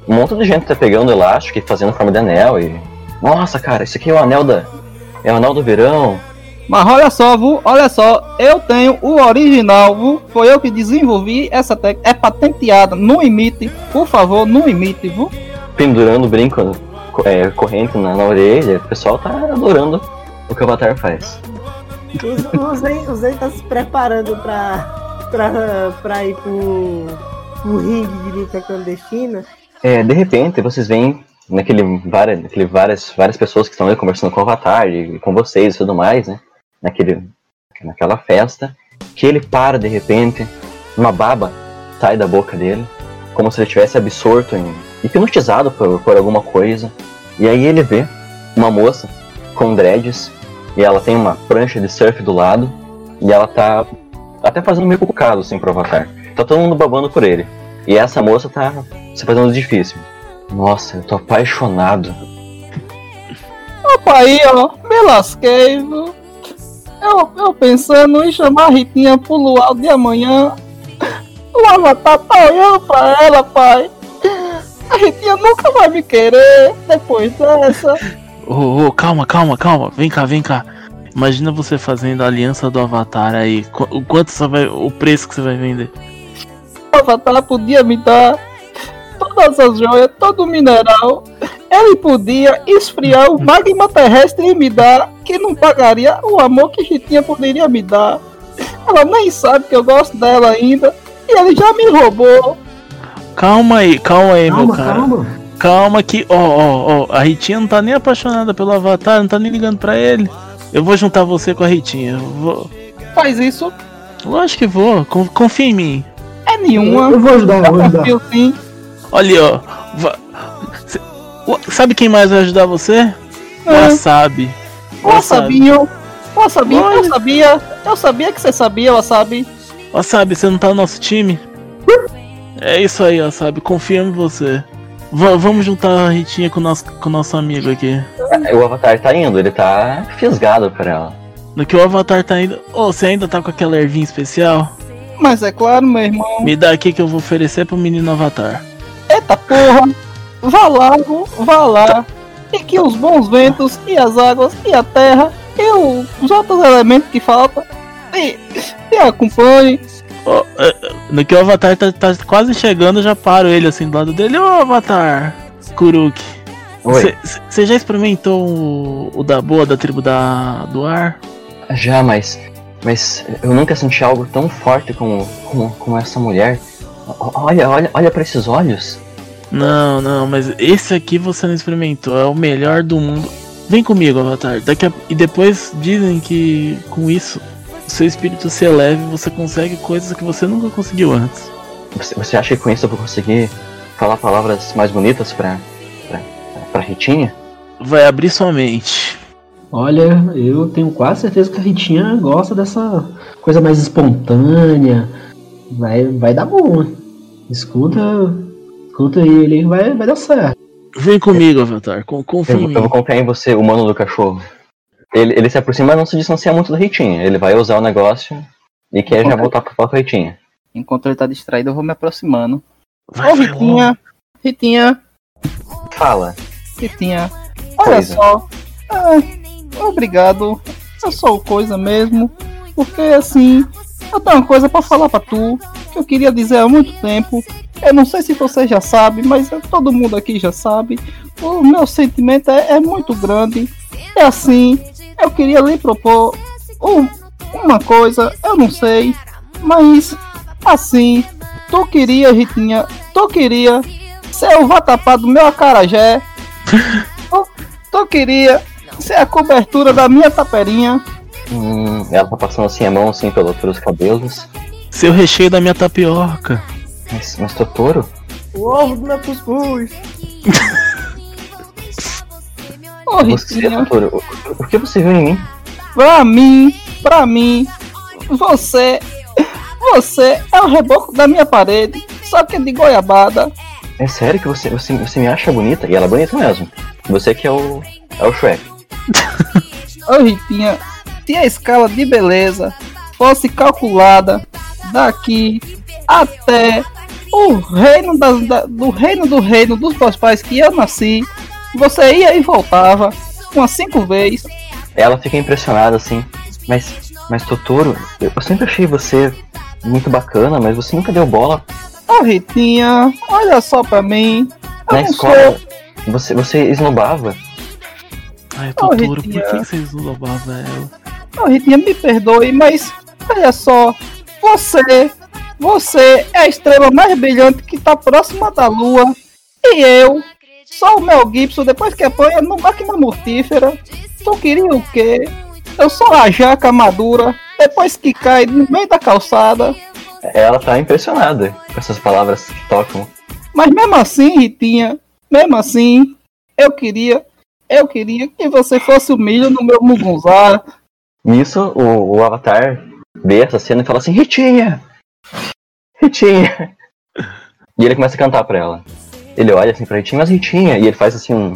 um monte de gente tá pegando elástico e fazendo forma de anel e. Nossa, cara, isso aqui é o anel da. É o anel do verão. Mas olha só, viu? Olha só, eu tenho o original, viu? Foi eu que desenvolvi essa técnica. É patenteada, não imite, por favor, não imite, viu? pendurando brinco, co- é, corrente na, na orelha. O pessoal tá adorando o que o Avatar faz. O, o, Zen, o Zen tá se preparando pra, pra, pra ir pro, pro ringue de luta clandestina. É, de repente, vocês veem naquele várias, naquele várias, várias pessoas que estão ali conversando com o Avatar e com vocês e tudo mais, né? Naquele, naquela festa, que ele para de repente, uma baba sai da boca dele, como se ele tivesse absorto, em, hipnotizado por, por alguma coisa. E aí ele vê uma moça com dreads e ela tem uma prancha de surf do lado e ela tá até fazendo meio cucado assim pro Avatar. Tá todo mundo babando por ele. E essa moça tá se fazendo difícil. Nossa, eu tô apaixonado. Opa aí, ó, me lasquei, viu? Eu, eu pensando em chamar a Ritinha pro luau de amanhã. O Avatar tá olhando pra ela, pai. A Ritinha nunca vai me querer depois dessa. Ô, ô, calma, calma, calma. Vem cá, vem cá. Imagina você fazendo a aliança do Avatar aí. O quanto você vai. O preço que você vai vender? O Avatar podia me dar todas as joias, todo o mineral. Ele podia esfriar o magma terrestre e me dar, que não pagaria o amor que Ritinha poderia me dar. Ela nem sabe que eu gosto dela ainda. E ele já me roubou. Calma aí, calma aí, meu Calma, cara. calma. Calma que, ó, ó, ó, a Ritinha não tá nem apaixonada pelo Avatar, não tá nem ligando pra ele. Eu vou juntar você com a Ritinha. Vou... Faz isso. Lógico que vou, con- confia em mim. É nenhuma. Eu vou ajudar, eu vou ajudar. Confio sim. Olha, ó. Sabe quem mais vai ajudar você? O É. Wasabi. Wasabi. Wasabi, eu sabia. Eu sabia que você sabia, Wasabi. Wasabi, você não tá no nosso time? É isso aí, Wasabi, confia em você. Va- vamos juntar a Ritinha com o nosso, com o nosso amigo aqui. É, O Avatar tá indo, ele tá fisgado por ela. No que o Avatar tá indo. Ô, você ainda tá com aquela ervinha especial? Mas é claro, meu irmão. Me dá aqui que eu vou oferecer pro menino Avatar. Eita porra! Vá lá, vô, vá lá. E que os bons ventos, e as águas, e a terra, e o- os outros elementos que faltam, e, e acompanhe. É, no que o Avatar tá, tá quase chegando, eu já paro ele assim do lado dele. Ô, Avatar! Kuruk. Você já experimentou o, o da boa da tribo da, do ar? Já, mas. Mas eu nunca senti algo tão forte como, como, como essa mulher. Olha, olha, olha pra esses olhos. Não, não, mas esse aqui você não experimentou, é o melhor do mundo. Vem comigo, Avatar. Daqui a... E depois dizem que com isso o seu espírito se eleva e você consegue coisas que você nunca conseguiu antes. Você, você acha que com isso eu vou conseguir falar palavras mais bonitas pra. pra, pra Ritinha? Vai abrir sua mente. Olha, eu tenho quase certeza que a Ritinha gosta dessa coisa mais espontânea. Vai, vai dar bom. hein? Escuta, escuta ele, vai, vai dar certo. Vem comigo, Avatar. con- Confia Eu, em eu vou confiar em você, humano do cachorro. Ele, ele se aproxima, mas não se distancia muito da Ritinha. Ele vai usar o negócio e quer já Ok. voltar com a Ritinha. Enquanto ele tá distraído, eu vou me aproximando. Vai, Ô, Ritinha. Ritinha, Fala. Ritinha. Olha Coisa. só. Ah, obrigado. Eu sou coisa mesmo. Porque assim, eu tenho uma coisa pra falar pra tu. Que eu queria dizer há muito tempo. Eu não sei se você já sabe, mas todo mundo aqui já sabe. O meu sentimento é, é muito grande. É assim, eu queria lhe propor um- uma coisa, eu não sei. Mas assim, tu queria, Ritinha, tu queria ser o vatapá do meu acarajé. tu, tu queria ser a cobertura da minha taperinha. Hum, ela tá passando assim a mão assim pelo, pelos cabelos. Seu recheio da minha tapioca. Mas, mas Totoro? O ovo do meu cuscuz. Ô, Você, Ritinha, Totoro, o, o que você viu em mim? pra mim, pra mim, você, você é o reboco da minha parede, só que de goiabada. É sério que você, você, você me acha bonita? E ela é bonita mesmo. Você que é o. é o Shrek. Ô, Ritinha, se a escala de beleza fosse calculada daqui até o reino das- da- do reino do reino dos meus pais que eu nasci, você ia e voltava umas cinco vezes. Ela fica impressionada assim. Mas. Mas Totoro, eu, eu sempre achei você muito bacana, mas você nunca deu bola Ô, Ritinha, olha só pra mim. Eu na escola. Você, você esnobava. Ai, Totoro, por Ritinha. que vocês não louvavam ela? Ô, Ritinha, me perdoe, mas olha só, você, você é a estrela mais brilhante que tá próxima da lua. E eu, só o Mel Gibson, depois que apanha no máquina mortífera. Tu queria o quê? Eu sou a jaca madura, depois que cai no meio da calçada. Ela tá impressionada com essas palavras que tocam. Mas mesmo assim, Ritinha, mesmo assim, eu queria, eu queria que você fosse o milho no meu mugunzá. Nisso, o, o Avatar vê essa cena e fala assim: Ritinha! Ritinha! E ele começa a cantar pra ela. Ele olha assim pra Ritinha, mas Ritinha! E ele faz assim um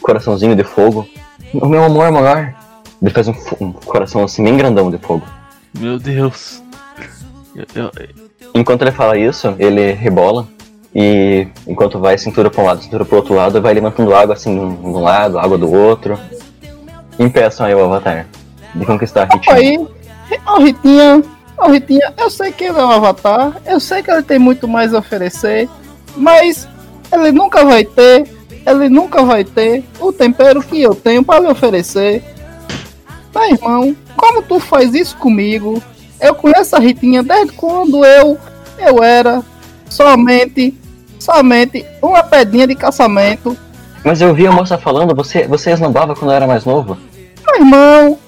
coraçãozinho de fogo. O meu amor maior. Ele faz um, um coração assim bem grandão de fogo. Meu Deus. Eu- eu- Enquanto ele fala isso, ele rebola. E enquanto vai cintura pra um lado, cintura pro outro lado, vai levantando água assim de um de um lado, água do outro. Impeçam aí o Avatar de conquistar a Ritinha. Aí, Ritinha, ô Ritinha, eu sei que ele é um avatar, eu sei que ele tem muito mais a oferecer, mas ele nunca vai ter, ele nunca vai ter o tempero que eu tenho para lhe oferecer. Tá, irmão, como tu faz isso comigo? Eu conheço a Ritinha desde quando eu, eu era somente, somente uma pedrinha de caçamento. Mas eu vi a moça falando, você, você esnobava quando eu era mais novo. Meu irmão,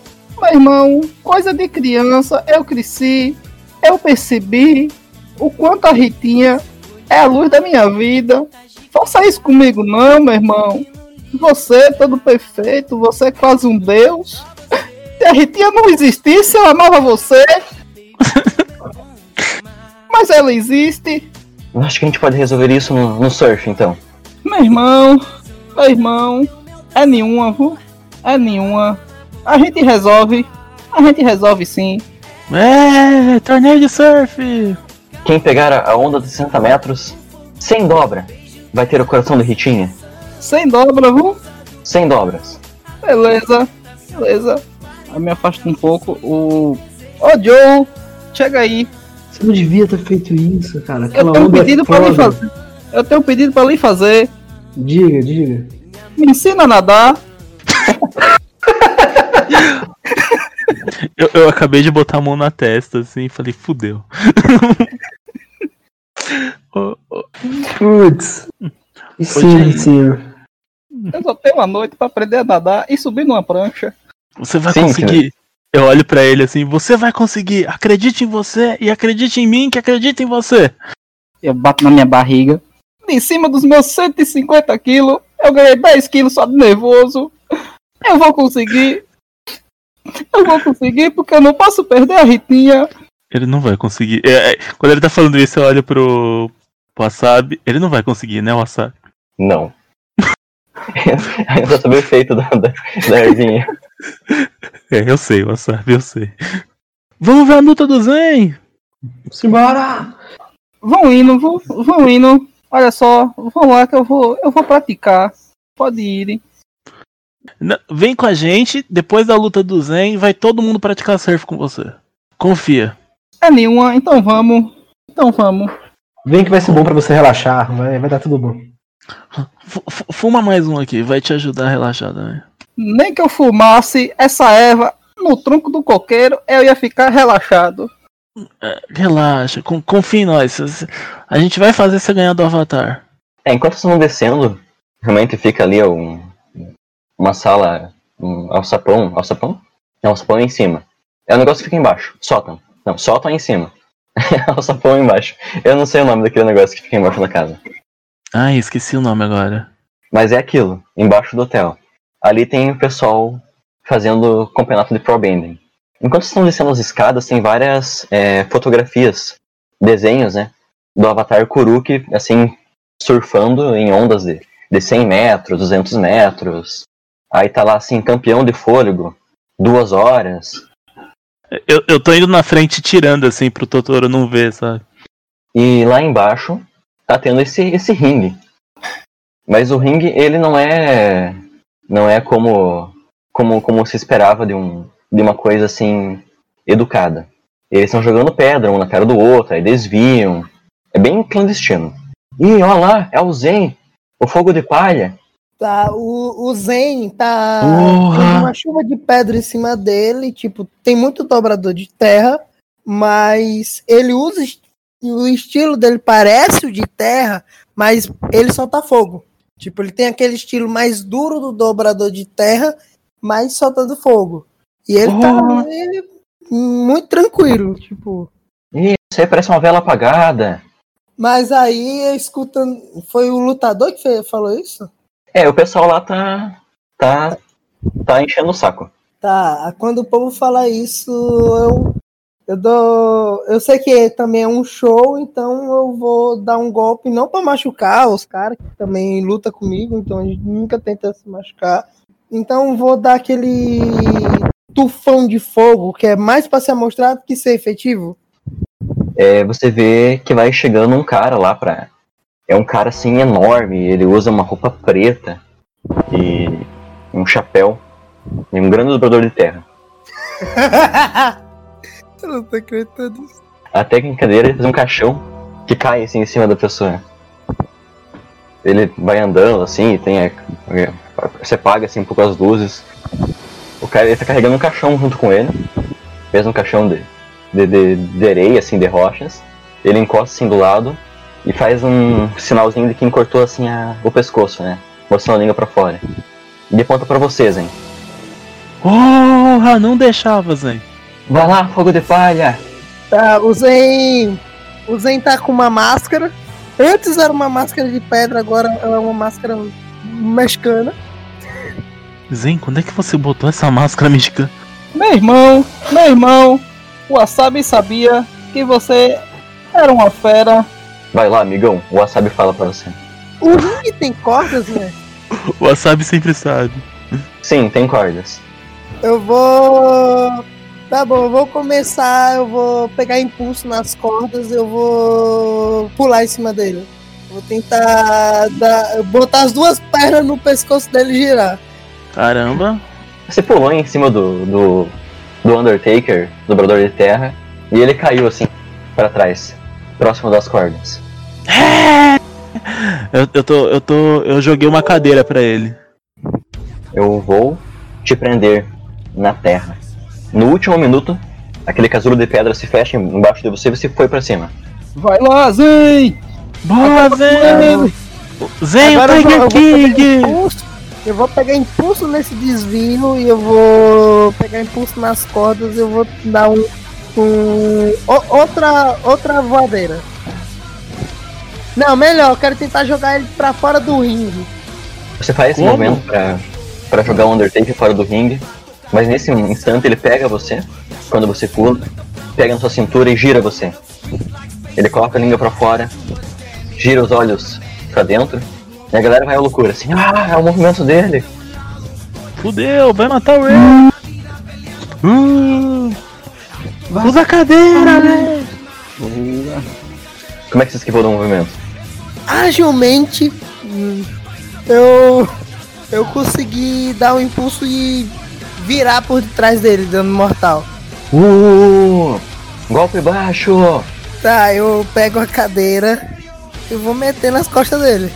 meu irmão, coisa de criança, eu cresci, eu percebi o quanto a Ritinha é a luz da minha vida. Faça isso comigo não, meu irmão. Você é todo perfeito, você é quase um deus. Se a Ritinha não existisse, eu amava você. Mas ela existe. Eu acho que a gente pode resolver isso no, no surf, então. Meu irmão, meu irmão, é nenhuma, viu? É nenhuma. A gente resolve. A gente resolve sim. É, torneio de surf! Quem pegar a onda de 60 metros, sem dobra, vai ter o coração do Ritinha. Sem dobra, viu? Sem dobras. Beleza, beleza. Aí me afasta um pouco. O. Ô Joe, chega aí. Você não devia ter feito isso, cara. Eu Aquela tenho um é pedido pra lhe fazer. Eu tenho um pedido pra lhe fazer. Diga, diga. Me ensina a nadar. Eu, eu acabei de botar a mão na testa, assim, e falei, fudeu. Ô, ô, Putz. Sim. Eu só tenho uma noite pra aprender a nadar e subir numa prancha. você vai Sim, conseguir. Eu olho pra ele assim, você vai conseguir. Acredite em você e acredite em mim que acredita em você. Eu bato na minha barriga. De cima dos meus 150 quilos, eu ganhei 10 quilos só de nervoso. Eu vou conseguir. Eu vou conseguir porque eu não posso perder a Ritinha. Ele não vai conseguir. É, é, quando ele tá falando isso, eu olho pro, pro Wasabi. Ele não vai conseguir, né, Wasabi? Não. Ainda sob o efeito da, da, da ervinha. É, eu sei, Wasabi, eu sei. Vamos ver a luta do Zen! Simbora! Vão indo, vão, vão indo. Olha só, vão lá que eu vou, eu vou praticar. Pode ir. Vem com a gente, depois da luta do Zen, vai todo mundo praticar surf com você. Confia. É nenhuma, então vamos. Então vamos. Vem que vai ser bom pra você relaxar, vai, vai dar tudo bom. Fu- Fuma mais um aqui, vai te ajudar a relaxar também. Nem que eu fumasse essa erva no tronco do coqueiro, eu ia ficar relaxado. Relaxa, con- confia em nós. A gente vai fazer você ganhar do Avatar. É, enquanto vocês vão descendo, realmente fica ali um, uma sala, um alçapão, alçapão? Não, alçapão é em cima. É o negócio que fica embaixo, sótão. Não, sótão é em cima. alçapão é embaixo. Eu não sei o nome daquele negócio que fica embaixo da casa. Ai, esqueci o nome agora. Mas é aquilo, embaixo do hotel. Ali tem o pessoal fazendo campeonato de pro bending. Enquanto estão descendo as escadas, tem várias é, fotografias, desenhos, né? Do Avatar Kuruki, assim, surfando em ondas de, de 100 metros, 200 metros. Aí tá lá, assim, campeão de fôlego, duas horas. Eu, eu tô indo na frente tirando assim pro Totoro não ver, sabe? E lá embaixo tá tendo esse, esse ringue. Mas o ringue, ele não é. Não é como. Como, como se esperava de, um, de uma coisa assim. educada. Eles estão jogando pedra um na cara do outro, aí desviam. É bem clandestino. Ih, olha lá, é o Zen, o fogo de palha. Tá, o, o Zen tá Porra! uma chuva de pedra em cima dele, tipo, tem muito dobrador de terra, mas ele usa o estilo dele parece o de terra, mas ele solta fogo. Tipo, ele tem aquele estilo mais duro do dobrador de terra, mas soltando fogo. E ele tá ali muito tranquilo, tipo. Isso aí parece uma vela apagada. Mas aí, escutando. Foi o lutador que falou isso? É, o pessoal lá tá. tá. tá enchendo o saco. Tá, quando o povo fala isso, eu, eu dou. Eu sei que também é um show, então eu vou dar um golpe, não pra machucar os caras que também luta comigo, então a gente nunca tenta se machucar. Então vou dar aquele tufão de fogo, que é mais pra se amostrar do que ser efetivo. é, você vê que vai chegando um cara lá pra. É um cara assim enorme, ele usa uma roupa preta e um chapéu e um grande dobrador de terra. eu não tô acreditando nisso. A técnica dele é fazer um caixão que cai assim em cima da pessoa. Ele vai andando assim e tem. Você paga assim um pouco as luzes. O cara ele tá carregando um caixão junto com ele. Mesmo um caixão de, de, de, de areia, assim, de rochas. Ele encosta assim do lado e faz um sinalzinho de quem cortou assim a, o pescoço, né? Mostrando a língua pra fora. E ele aponta pra vocês, hein? Porra, não deixava, Zen. Vai lá, fogo de palha! Tá, o Zen. O Zen tá com uma máscara. Antes era uma máscara de pedra, agora é uma máscara mexicana. Zen, quando é que você botou essa máscara mexicana? Meu irmão, meu irmão, o Wasabi sabia que você era uma fera. Vai lá, amigão, o Wasabi fala pra você. O ringue tem cordas, né? O Wasabi sempre sabe. Sim, tem cordas. Eu vou. Tá bom, eu vou começar, eu vou pegar impulso nas cordas, eu vou pular em cima dele. Eu Vou tentar dar- botar as duas pernas no pescoço dele e girar. Caramba. Você pulou em cima do, do, do Undertaker, dobrador de terra, e ele caiu assim, pra trás, próximo das cordas. Eu, eu tô. Eu tô. Eu joguei uma cadeira pra ele. Eu vou te prender na terra. No último minuto, aquele casulo de pedra se fecha embaixo de você e você foi pra cima. Vai lá, Zen! Boa, Zen! Zen, Agora eu vou, eu Tiger vou pegar King! impulso. Eu vou pegar impulso nesse desvio e eu vou pegar impulso nas cordas e eu vou dar um. um o- outra, outra voadeira. Não, melhor, eu quero tentar jogar ele pra fora do ringue. Você faz esse Como? movimento pra, pra jogar o Undertaker fora do ringue, mas nesse instante ele pega você, quando você pula, pega na sua cintura e gira você. Ele coloca a língua pra fora, gira os olhos pra dentro, e a galera vai à loucura, assim, ah, é o movimento dele. Fudeu, vai matar o Ray! Uh, usa a cadeira, né? Como é que você esquivou do movimento? Agilmente, eu eu consegui dar um impulso e virar por trás dele, dando mortal. Uh! Golpe baixo! Tá, eu pego a cadeira e vou meter nas costas dele.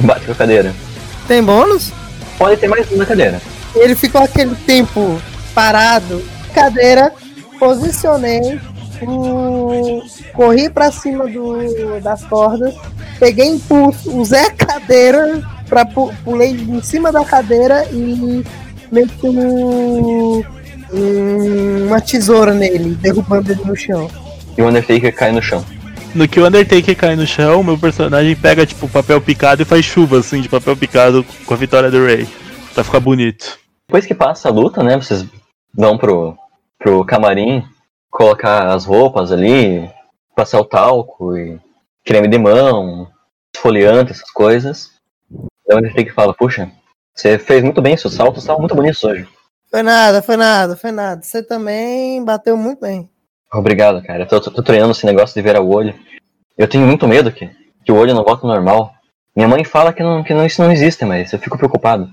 Bate com a cadeira. Tem bônus? Pode ter mais um na cadeira. Ele ficou aquele tempo parado, cadeira, posicionei, o- corri pra cima do, das cordas, peguei impulso, usei a cadeira, pra, pu- pulei em cima da cadeira e meti um- um- uma tesoura nele, derrubando ele no chão. E o Undertaker cai no chão. No que o Undertaker cai no chão, meu personagem pega, tipo, papel picado e faz chuva, assim, de papel picado com a vitória do Ray. Pra ficar bonito. Depois que passa a luta, né? Vocês vão pro, pro camarim colocar as roupas ali, passar o talco e creme de mão, esfoliante, essas coisas. Daí o Undertaker fala, puxa, você fez muito bem, seus saltos estavam muito bonitos hoje. Foi nada, foi nada, foi nada. Você também bateu muito bem. Obrigado, cara. Eu tô, tô- tô treinando esse negócio de ver o olho. Eu tenho muito medo que, que o olho não volta ao normal. Minha mãe fala que, não, que não, isso não existe, mas eu fico preocupado.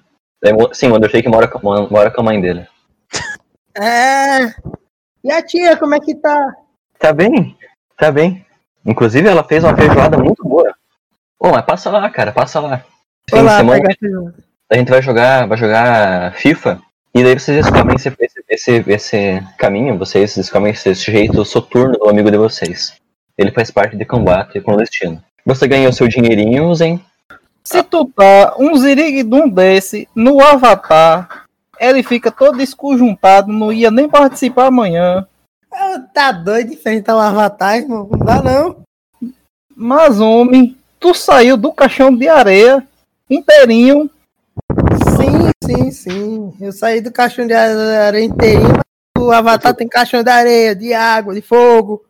Mo- sim, o Undertaker mora, com- mora, mora com a mãe dele. É. E a tia, como é que tá? Tá bem, tá bem. Inclusive, ela fez uma feijoada muito boa. Ô, mas passa lá, cara, passa lá. Fim de lá semana, a gente vai jogar, vai jogar FIFA. E daí vocês descobrem esse, esse, esse, esse caminho, vocês descobrem esse jeito soturno do amigo de vocês. Ele faz parte de combate clandestino. Você ganhou seu dinheirinho, Zen. Se tu tá um ziriguidum desse no Avatar, ele fica todo esconjuntado, não ia nem participar amanhã. Ah, Tá doido de enfrentar o Avatar, irmão? Não dá não. Mas, homem, tu saiu do caixão de areia inteirinho. Sim, sim, sim. Eu saí do caixão de areia inteirinho, mas o Avatar tem caixão de areia, de água, de fogo.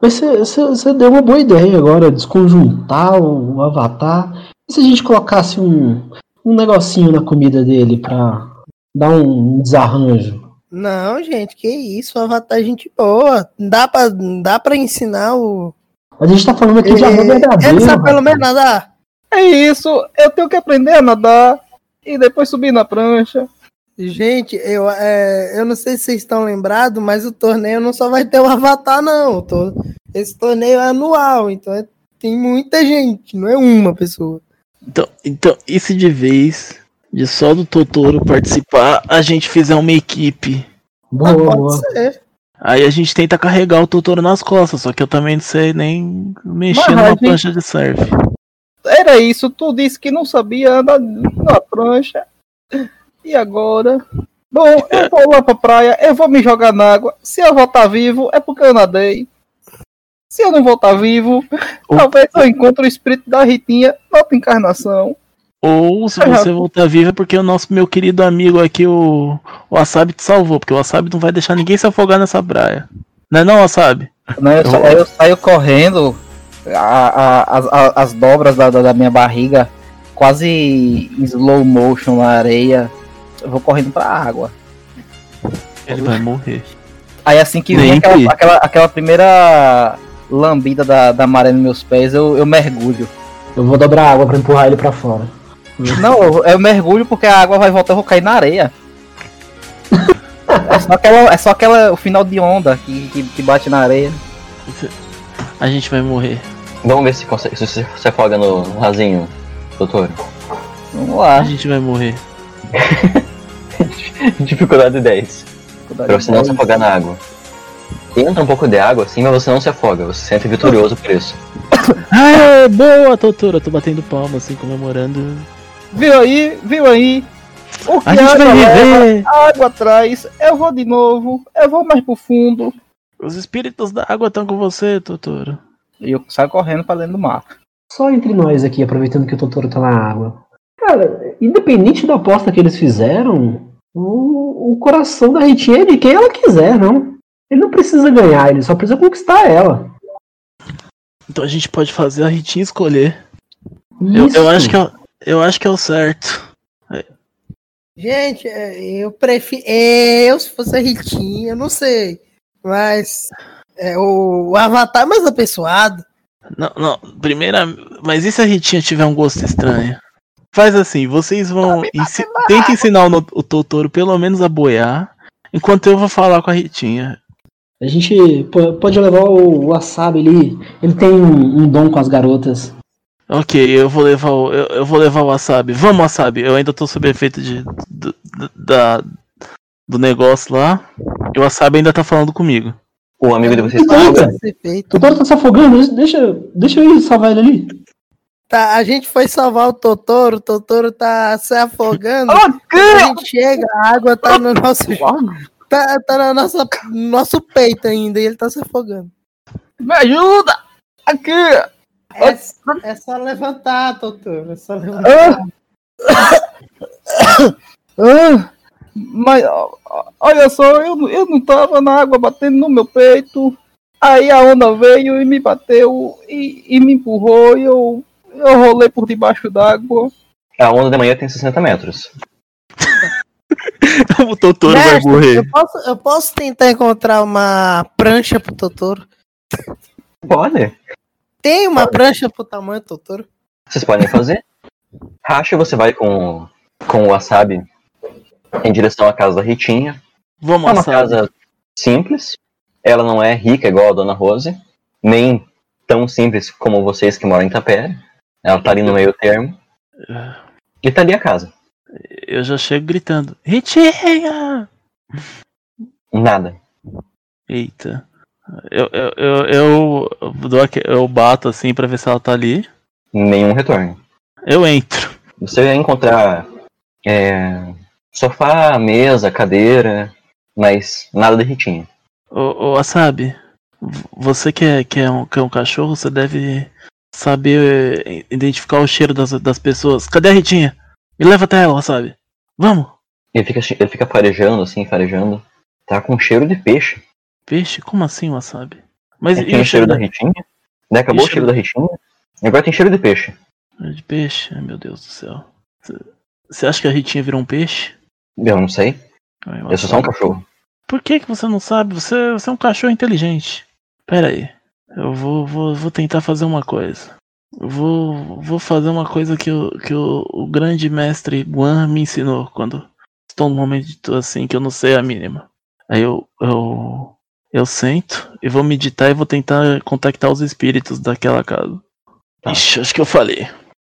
Mas você- você você deu uma boa ideia agora, desconjuntar o, o avatar. E se a gente colocasse um, um negocinho na comida dele pra dar um desarranjo? Não, gente, que isso, o Avatar é gente boa. Dá pra, dá pra ensinar o. A gente tá falando aqui de amor Ele, verdadeiro. ele sabe pelo menos nadar. É isso, eu tenho que aprender a nadar e depois subir na prancha. Gente, eu, é, eu não sei se vocês estão lembrados, mas o torneio não só vai ter o Avatar, não. Esse torneio é anual, então é- tem muita gente, não é uma pessoa. Então, então, e se de vez de só do Totoro participar, a gente fizer uma equipe? Boa, Ah, pode boa. ser. Aí a gente tenta carregar o Totoro nas costas, só que eu também não sei nem mexer Mas, numa gente- plancha de surf. Era isso, tu disse que não sabia andar na prancha. E agora? Bom, eu vou lá pra praia, eu vou me jogar na água. Se eu voltar vivo, é porque eu nadei. Se eu não voltar vivo, O- talvez eu encontre o espírito da Ritinha outra encarnação. Ou se você voltar vivo é porque o nosso meu querido amigo aqui, o, o Wasabi, te salvou, porque o Wasabi não vai deixar ninguém se afogar nessa praia. Não é não, Wasabi? Né, eu, sa- eu saio correndo, a- a- as, a- as dobras da, da- minha barriga, quase em slow motion na areia. Eu vou correndo pra água. Ele vai morrer. Aí assim que vem aquela, aquela, aquela primeira lambida da, da maré nos meus pés, eu, eu mergulho. Eu vou dobrar água pra empurrar ele pra fora. Não, eu, mergulho porque a água vai voltar, eu vou cair na areia. É só aquela, é só aquela o final de onda que, que, que bate na areia. A gente vai morrer. Vamos ver se, consegue, se você se afoga no, rasinho, doutor. Vamos lá. A gente vai morrer. Dificuldade 10. Pra você não se afogar na água. Entra um pouco de água assim, mas você não se afoga. Você se sente vitorioso por isso. Ah, boa, Totoro. Eu tô batendo palma, assim, comemorando. Viu aí? Viu aí? O que A gente água vai leva, viver. a água atrás, eu vou de novo, eu vou mais pro fundo. Os espíritos da água estão com você, Totoro. E eu saio correndo pra dentro do mar. Só entre nós aqui, aproveitando que o Totoro tá na água. Cara, independente da aposta que eles fizeram, o, o coração da Ritinha é de quem ela quiser, não. Ele não precisa ganhar, ele só precisa conquistar ela. Então a gente pode fazer a Ritinha escolher. Eu, eu acho que é, eu acho que é o certo. Gente, é, eu prefiro. Eu, se fosse a Ritinha, eu não sei. Mas é, o, o Avatar é mais apessoado. Não, não, primeira. Mas e se a Ritinha tiver um gosto estranho? Faz assim, vocês vão. Ensi... Tenta ensinar o, o Totoro pelo menos a boiar, enquanto eu vou falar com a Ritinha. A gente po- pode levar o Wasabi ali. Ele tem um, um dom com as garotas. Ok, eu vou levar o. Eu, eu vou levar o wasabi. Vamos, wasabi. Eu ainda tô sob efeito de. Do, da, do negócio lá. E o wasabi ainda tá falando comigo. O amigo de vocês tá. Ser feito. O Totoro tá se afogando. Deixa, deixa eu ir salvar ele ali. Tá, a gente foi salvar o Totoro, o Totoro tá se afogando. A gente chega, a água tá no nosso. Tá, tá na nossa, no nosso peito ainda e ele tá se afogando. Me ajuda! Aqui! É, é só levantar, Totoro. É só levantar. Ah, mas ó, ó, olha só, eu, não- eu não tava na água batendo no meu peito. Aí a onda veio e me bateu e, e me empurrou e eu, eu rolei por debaixo d'água. A onda de manhã tem 60 metros. o Totoro vai morrer. Eu posso, eu posso tentar encontrar uma prancha pro Totoro. Pode. Tem uma prancha pro tamanho do Totoro? Vocês podem fazer. Racha, você vai com, com o wasabi em direção à casa da Ritinha. Vamos, É uma wasabi. casa simples. Ela não é rica igual a Dona Rose. Nem tão simples como vocês que moram em Tapera. Ela tá ali no meio termo. E tá ali a casa. Eu já chego gritando. Ritinha! Nada. Eita. Eu, eu, eu, eu, dou aque- eu bato assim pra ver se ela tá ali. Nenhum retorno. Eu entro. Você vai encontrar é, sofá, mesa, cadeira, mas nada de Ritinha. Ô, ô Wasabi, v- você que é, que, é um, que é um cachorro, você deve saber eh, identificar o cheiro das, das pessoas. Cadê a Ritinha? Me leva até ela, Wasabi. Vamos! Ele fica, ele fica farejando, assim, farejando. Tá com cheiro de peixe. Peixe? Como assim, Wasabi? Mas e tem o o cheiro da da... Ritinha. Daí acabou E o cheiro da Ritinha. E agora tem cheiro de peixe. de peixe? Ai, meu Deus do céu. Você- acha que a Ritinha virou um peixe? Eu não sei. Ai, Eu sou só um cachorro. Por que, que você não sabe? Você, você é um cachorro inteligente. Pera aí. Eu vou, vou, vou tentar fazer uma coisa. Eu vou, vou fazer uma coisa que, o, que o, o grande mestre Guan me ensinou quando estou num momento assim que eu não sei a mínima. Aí eu, eu, eu sento e vou meditar e vou tentar contactar os espíritos daquela casa. Tá. Ixi, acho que eu falei.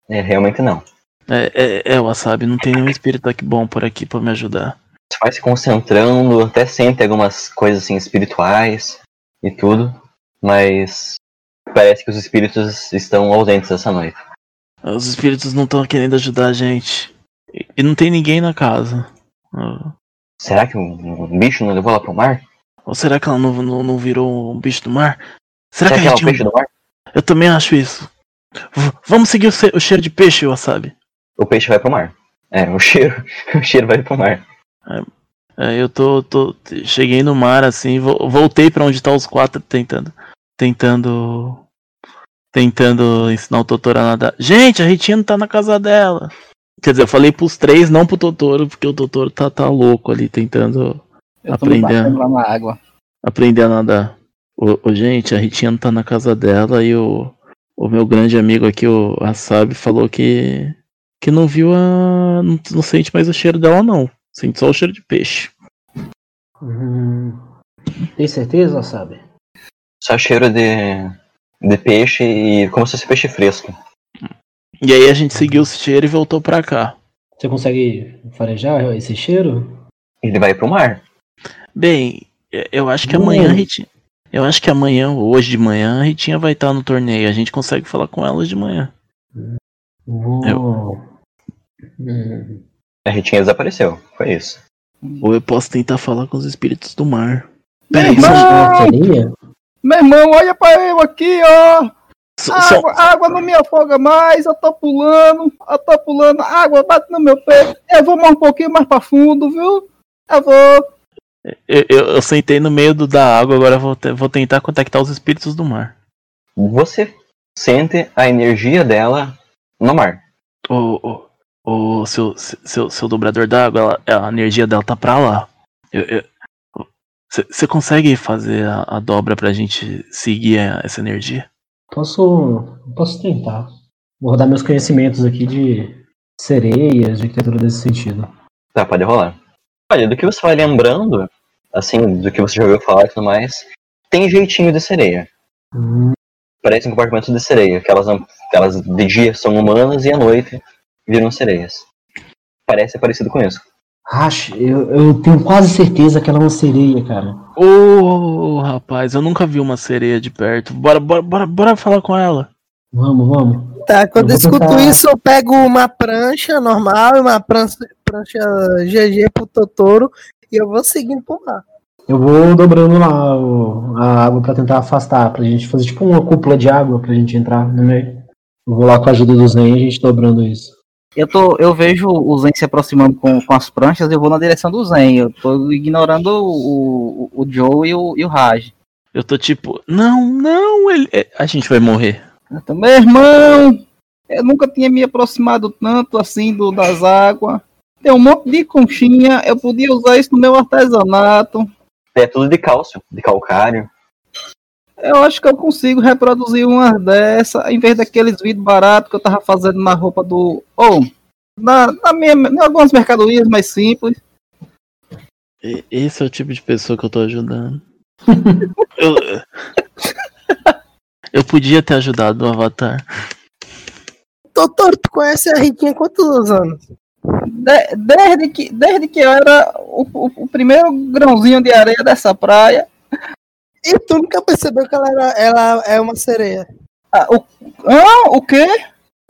É, realmente não. É, é, é, Wasabi, não tem nenhum espírito aqui bom por aqui pra me ajudar. Você vai se concentrando, até sente algumas coisas assim espirituais e tudo. Mas parece que os espíritos estão ausentes essa noite. Os espíritos não estão querendo ajudar a gente. E, não tem ninguém na casa. Será que um, um bicho não levou ela pro mar? Ou será que ela não, não, não virou um bicho do mar? Será, Será que que a ela é um peixe do mar? Eu também acho isso. V- vamos seguir o, o cheiro de peixe, Wasabi. O peixe vai pro mar. É, o cheiro, o cheiro vai pro mar. É, eu tô, tô. Cheguei no mar assim, vo- voltei pra onde tá os quatro tentando. Tentando. Tentando ensinar o Totoro a nadar. Gente, a Ritinha não tá na casa dela. Quer dizer, eu falei pros três, não pro Totoro, porque o Totoro tá, tá louco ali tentando Eu tô me Aprendendo. lá na água. aprender a nadar. Ô, ô, gente, a Ritinha não tá na casa dela e o, o meu grande amigo aqui, o Asabi, falou que, que não viu a. Não, não sente mais o cheiro dela, não. Sente só o cheiro de peixe. Hum, tem certeza, Wasabi? Só cheiro de, de peixe e como se fosse peixe fresco. E aí a gente seguiu o cheiro e voltou pra cá. Você consegue farejar esse cheiro? Ele vai pro mar. Bem, eu- eu acho que amanhã a Ritinha. Eu acho que amanhã, hoje de manhã, a Ritinha vai estar no torneio. A gente consegue falar com ela de manhã. Vou. Hum, A Ritinha desapareceu. Foi isso. Ou eu posso tentar falar com os espíritos do mar. Meu irmão! Meu irmão, olha pra eu aqui, ó! só- Água, água não me afoga mais, eu tô pulando, eu tô pulando, água bate no meu peito. Eu vou mais um pouquinho mais pra fundo, viu? Eu vou. Eu, eu- eu sentei no meio do, da água, agora vou, te- vou tentar contactar os espíritos do mar. Você sente a energia dela no mar. O, o, o seu, seu, seu dobrador d'água, a energia dela tá pra lá. Você consegue fazer a, a dobra pra gente seguir a- essa energia? Posso. Posso tentar. Vou rodar meus conhecimentos aqui de sereias, de arquitetura desse sentido. Tá, pode rolar. Olha, do que você vai lembrando, assim, do que você já ouviu falar e tudo mais, tem jeitinho de sereia. Hum, Parece um comportamento de sereia, que elas, não- elas de dia são humanas e à noite viram sereias. Parece parecido com isso. Rash, eu, eu tenho quase certeza que ela é uma sereia, cara. Ô, rapaz, eu nunca vi uma sereia de perto. Bora, bora, bora, bora falar com ela. Vamos, vamos. Tá, quando Eu escuto tentar- isso, eu pego uma prancha normal e uma prancha, prancha GG pro Totoro e eu vou seguindo por lá. Eu vou dobrando lá o- a água pra tentar afastar, pra gente fazer tipo uma cúpula de água pra gente entrar no meio. Eu vou lá com a ajuda do Zen e a gente dobrando isso. Eu, tô, eu vejo o Zen se aproximando com, com as pranchas e eu vou na direção do Zen. Eu tô ignorando o, o, o Joe e o, e o Raj. Eu tô tipo, não, não, ele, é- a gente vai morrer. Então, meu irmão, eu nunca tinha me aproximado tanto assim do, das águas. Tem um monte de conchinha, eu podia usar isso no meu artesanato. É tudo de cálcio, de calcário. Eu acho que eu consigo reproduzir uma dessa, em vez daqueles vídeos baratos que eu tava fazendo na roupa do. Ou, na, na minha, em algumas mercadorias mais simples. Esse é o tipo de pessoa que eu tô ajudando. eu, eu podia ter ajudado o Avatar. Totoro, tu conhece a Riquinha há quantos anos? De- desde, que, desde que eu era o, o- o primeiro grãozinho de areia dessa praia, E tu nunca percebeu que ela, era, ela é uma sereia? Ah, o, ah, o quê?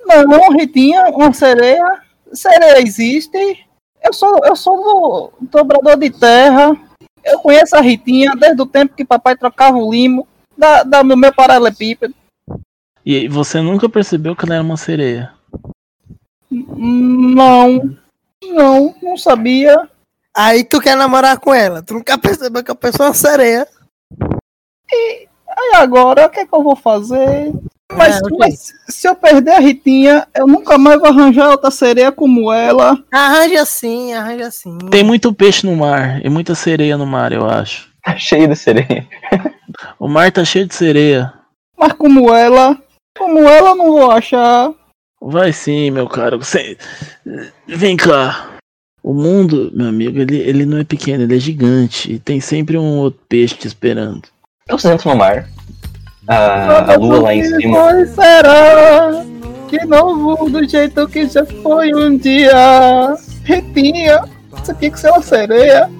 Não, Ritinha, uma sereia. Sereia existe. Eu sou, eu sou do dobrador de terra. Eu conheço a Ritinha desde o tempo que papai trocava o limo da, da, no meu paralelepípedo. E você nunca percebeu que ela era uma sereia. Não, não, não sabia. Aí tu quer namorar com ela. Tu nunca percebeu que a pessoa é uma sereia. Aí agora, o que é que eu vou fazer? Mas, É, ok. mas se eu perder a Ritinha, eu nunca mais vou arranjar outra sereia como ela. Arranja assim, arranja assim. Tem muito peixe no mar e muita sereia no mar, eu acho. Tá cheio de sereia. O mar tá cheio de sereia. Mas como ela, como ela eu não vou achar. Vai sim, meu caro. Você... Vem cá. O mundo, meu amigo, ele, ele não é pequeno, ele é gigante. E tem sempre um outro peixe te esperando. Vocês entram no mar. A, a lua lá em cima. Será que não vou do jeito que já foi um dia. Ritinha, isso aqui que você é uma sereia.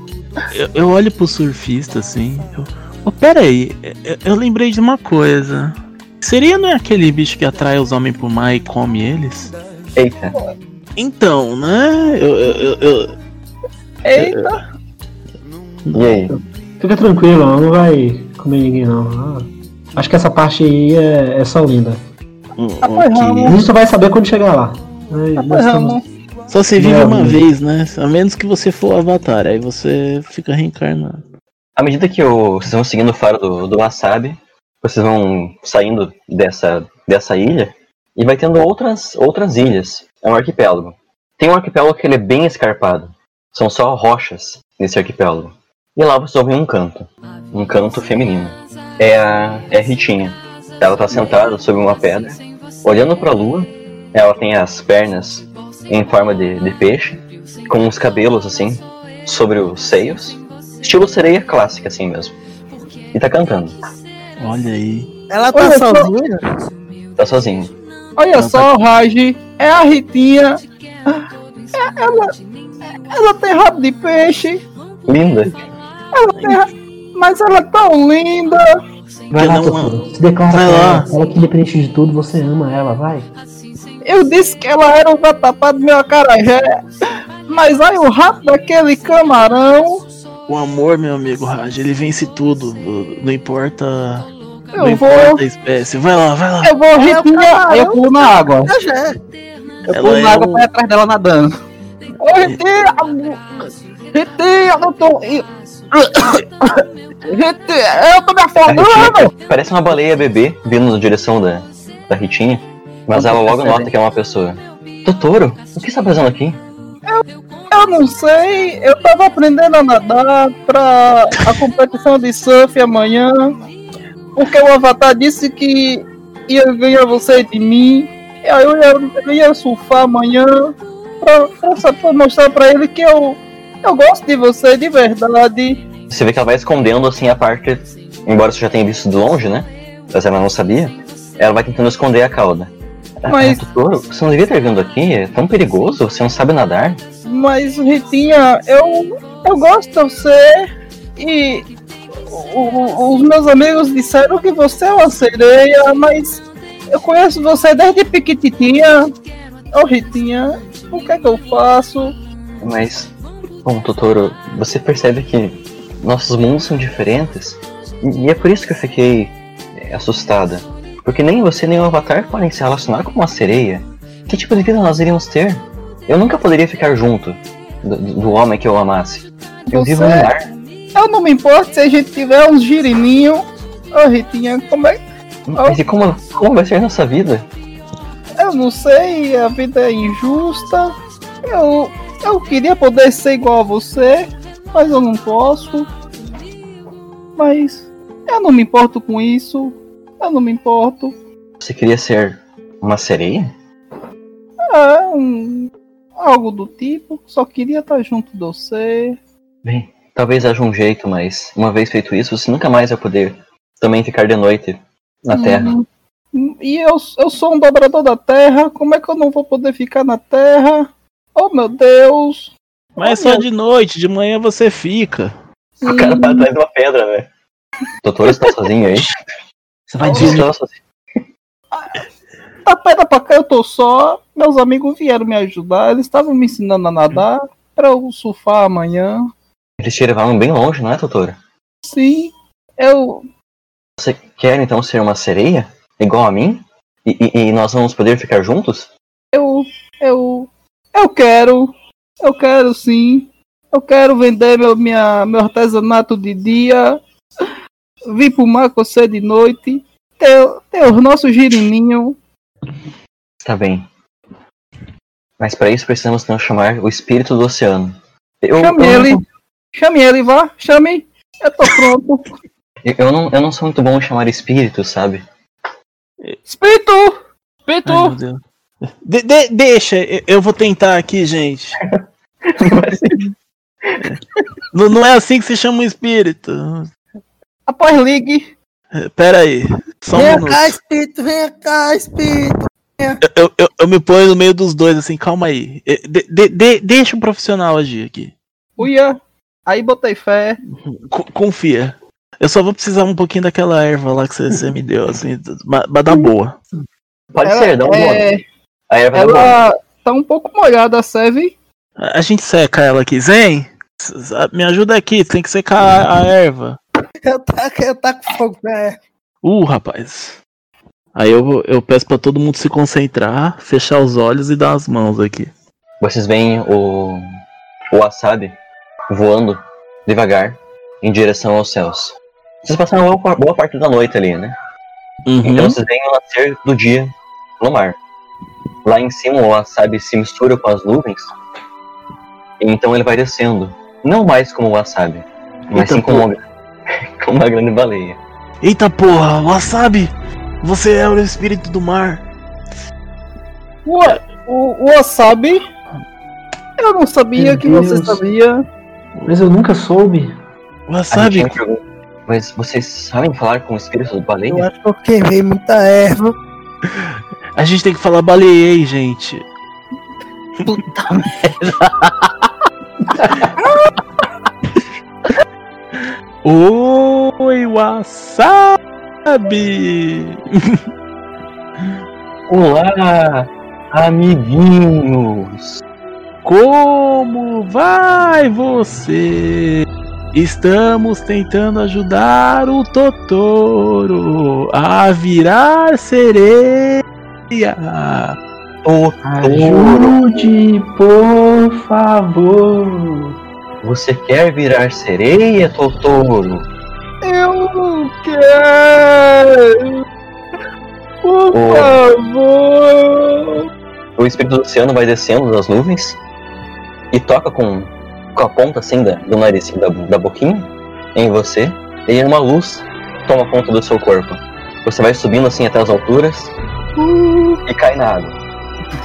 Eu, eu olho pro surfista assim. Eu... Oh, pera aí, eu, eu lembrei de uma coisa. Seria não é aquele bicho que atrai os homens pro mar e come eles? Eita. Então, né? Eu, eu, eu, eu- Eita, E aí? Fica tranquilo, ela não vai comer ninguém não. Ah, acho que essa parte aí é, é só linda. não. A gente só vai saber quando chegar lá. Aí, nós estamos-. Só se vive Meu uma amigo. vez, né? A menos que você for o avatar, aí você fica reencarnado. À medida que o- vocês vão seguindo o faro do, do Wasabi, vocês vão saindo dessa, dessa ilha e vai tendo outras, outras ilhas. É um arquipélago. Tem um arquipélago que ele é bem escarpado. São só rochas nesse arquipélago. E lá vocês ouvem um canto. Um canto feminino. É a, é a Ritinha. Ela tá sentada sobre uma pedra, olhando pra lua. Ela tem as pernas em forma de, de peixe, com os cabelos assim, sobre os seios. Estilo sereia clássica, assim mesmo. E tá cantando. Olha aí. Ela tá Olha sozinha? Tá sozinho. Olha Não, só, Raj, é a Ritinha. É- Ela, ela tem rabo de peixe, Linda. ela tem ra- mas ela é tão linda. Vai lá, Não. Se declara vai pra lá. ela. Ela que independente de tudo, você ama ela, vai. Eu disse que ela era o vatapá do meu acarajé. Mas aí o rabo daquele camarão, O amor, meu amigo Raj, ele vence tudo. Não importa. Não eu vou. importa a espécie. Vai lá, vai lá. Eu vou, Ritinha. Aí eu pulo na água. Já é. Eu Ela pulo é na água um- pra ir atrás dela nadando. Ô, Ritinha! Ritinha, eu tô. Ritinha, eu tô me afogando! Parece uma baleia bebê vindo na direção da, da Ritinha. Mas ela logo nota que é uma pessoa. Totoro, o que você tá fazendo aqui? Eu não sei, eu tava aprendendo a nadar pra a competição de surf amanhã, porque o Avatar disse que ia ganhar você de mim. E aí eu ia, eu ia surfar amanhã pra, pra, pra mostrar pra ele que eu, eu gosto de você de verdade. Você vê que ela vai escondendo assim a parte, embora você já tenha visto de longe, né? Mas ela não sabia. Ela vai tentando esconder a cauda. Mas- Ah, Totoro, você não devia ter vindo aqui, é tão perigoso, você não sabe nadar. Mas, Ritinha, eu, eu gosto de você e o- o- os meus amigos disseram que você é uma sereia, mas eu conheço você desde pequititinha. Ô, Ritinha, o que é que eu faço? Mas, bom, Totoro, você percebe que nossos mundos são diferentes. E e é por isso que eu fiquei é, assustada. Porque nem você nem o Avatar podem se relacionar com uma sereia. Que tipo de vida nós iríamos ter? Eu nunca poderia ficar junto do, do homem que eu amasse. Eu vivo no Você- mar. Eu não me importo se a gente tiver uns girininhos. Ô, Ritinha, como é Mas e como, como vai ser nossa vida? Eu não sei, a vida é injusta. Eu, eu queria poder ser igual a você, mas eu não posso. Mas eu não me importo com isso. Eu não me importo. Você queria ser uma sereia? É um. algo do tipo. Só queria estar junto de você. Bem, talvez haja um jeito, mas uma vez feito isso, você nunca mais vai poder também ficar de noite na Terra. Hum, E eu, eu sou um dobrador da terra. Como é que eu não vou poder ficar na terra? Oh meu Deus! Mas só de noite, de manhã você fica. O cara tá atrás de uma pedra, velho. Doutor, você tá sozinho aí? Você vai tá sozinho. Da pedra pra cá eu tô só. Meus amigos vieram me ajudar. Eles estavam me ensinando a nadar pra eu surfar amanhã. Eles te levaram bem longe, não é, doutora? Sim, eu. Você quer então ser uma sereia? Igual a mim? E, e- e nós vamos poder ficar juntos? Eu. Eu. Eu quero. Eu quero sim. Eu quero vender meu, minha, meu artesanato de dia. Vir pro mar com você de noite. Ter os nossos girininhos. Tá bem. Mas para isso precisamos então chamar o espírito do oceano. Eu, Chame eu, ele. Não, Chame ele, vá. Chame. Eu tô pronto. eu, eu não, eu não sou muito bom em chamar espíritos, sabe? Espírito! Ai, Espírito! meu Deus. De- de- deixa, eu- eu vou tentar aqui, gente. Não, não é assim que se chama um espírito. Após ligue. É, Pera aí, só um Vem minuto. cá, espírito, vem cá, espírito. Eu, eu, eu me ponho no meio dos dois, assim, calma aí. Eh, de- de- de- deixa o profissional agir aqui. Uia. Aí botei fé. Co- confia. Eu só vou precisar um pouquinho daquela erva lá que você, você me deu, assim, mas dá boa. Pode Ela ser, dá um bom. é, A erva. Ela tá um pouco molhada, serve? A a gente seca ela aqui. Zen, me ajuda aqui, tem que secar a, a erva. Eu taco, eu taco fogo pra ela. Uh, rapaz. Aí eu, eu peço pra todo mundo se concentrar, fechar os olhos e dar as mãos aqui. Vocês veem o, o wasabi voando devagar em direção aos céus. Vocês passaram uma boa- boa parte da noite ali, né? Uhum. Então vocês veem o nascer do dia no mar. Lá em cima o wasabi se mistura com as nuvens. E então ele vai descendo. Não mais como o wasabi, mas Eita sim como uma, como uma grande baleia. Eita porra, wasabi! Você é o espírito do mar. O, o, o wasabi? Eu não sabia Meu que você Deus. sabia. Mas eu nunca soube. Wasabi, mas vocês sabem falar com o espírito do Eu baleia? acho que eu queimei muita erva. a gente tem que falar baleei, gente. Puta Oi, wasabi! Olá, amiguinhos! Como vai você? Estamos tentando ajudar o Totoro a virar sereia. Totoro, Ajude, por favor. Você quer virar sereia, Totoro? Eu quero! Por Ô. favor! O espírito do oceano vai descendo das nuvens e toca com, com a ponta assim da, do nariz, da, da boquinha, em você, e uma luz toma conta do seu corpo. Você vai subindo assim até as alturas e cai na água.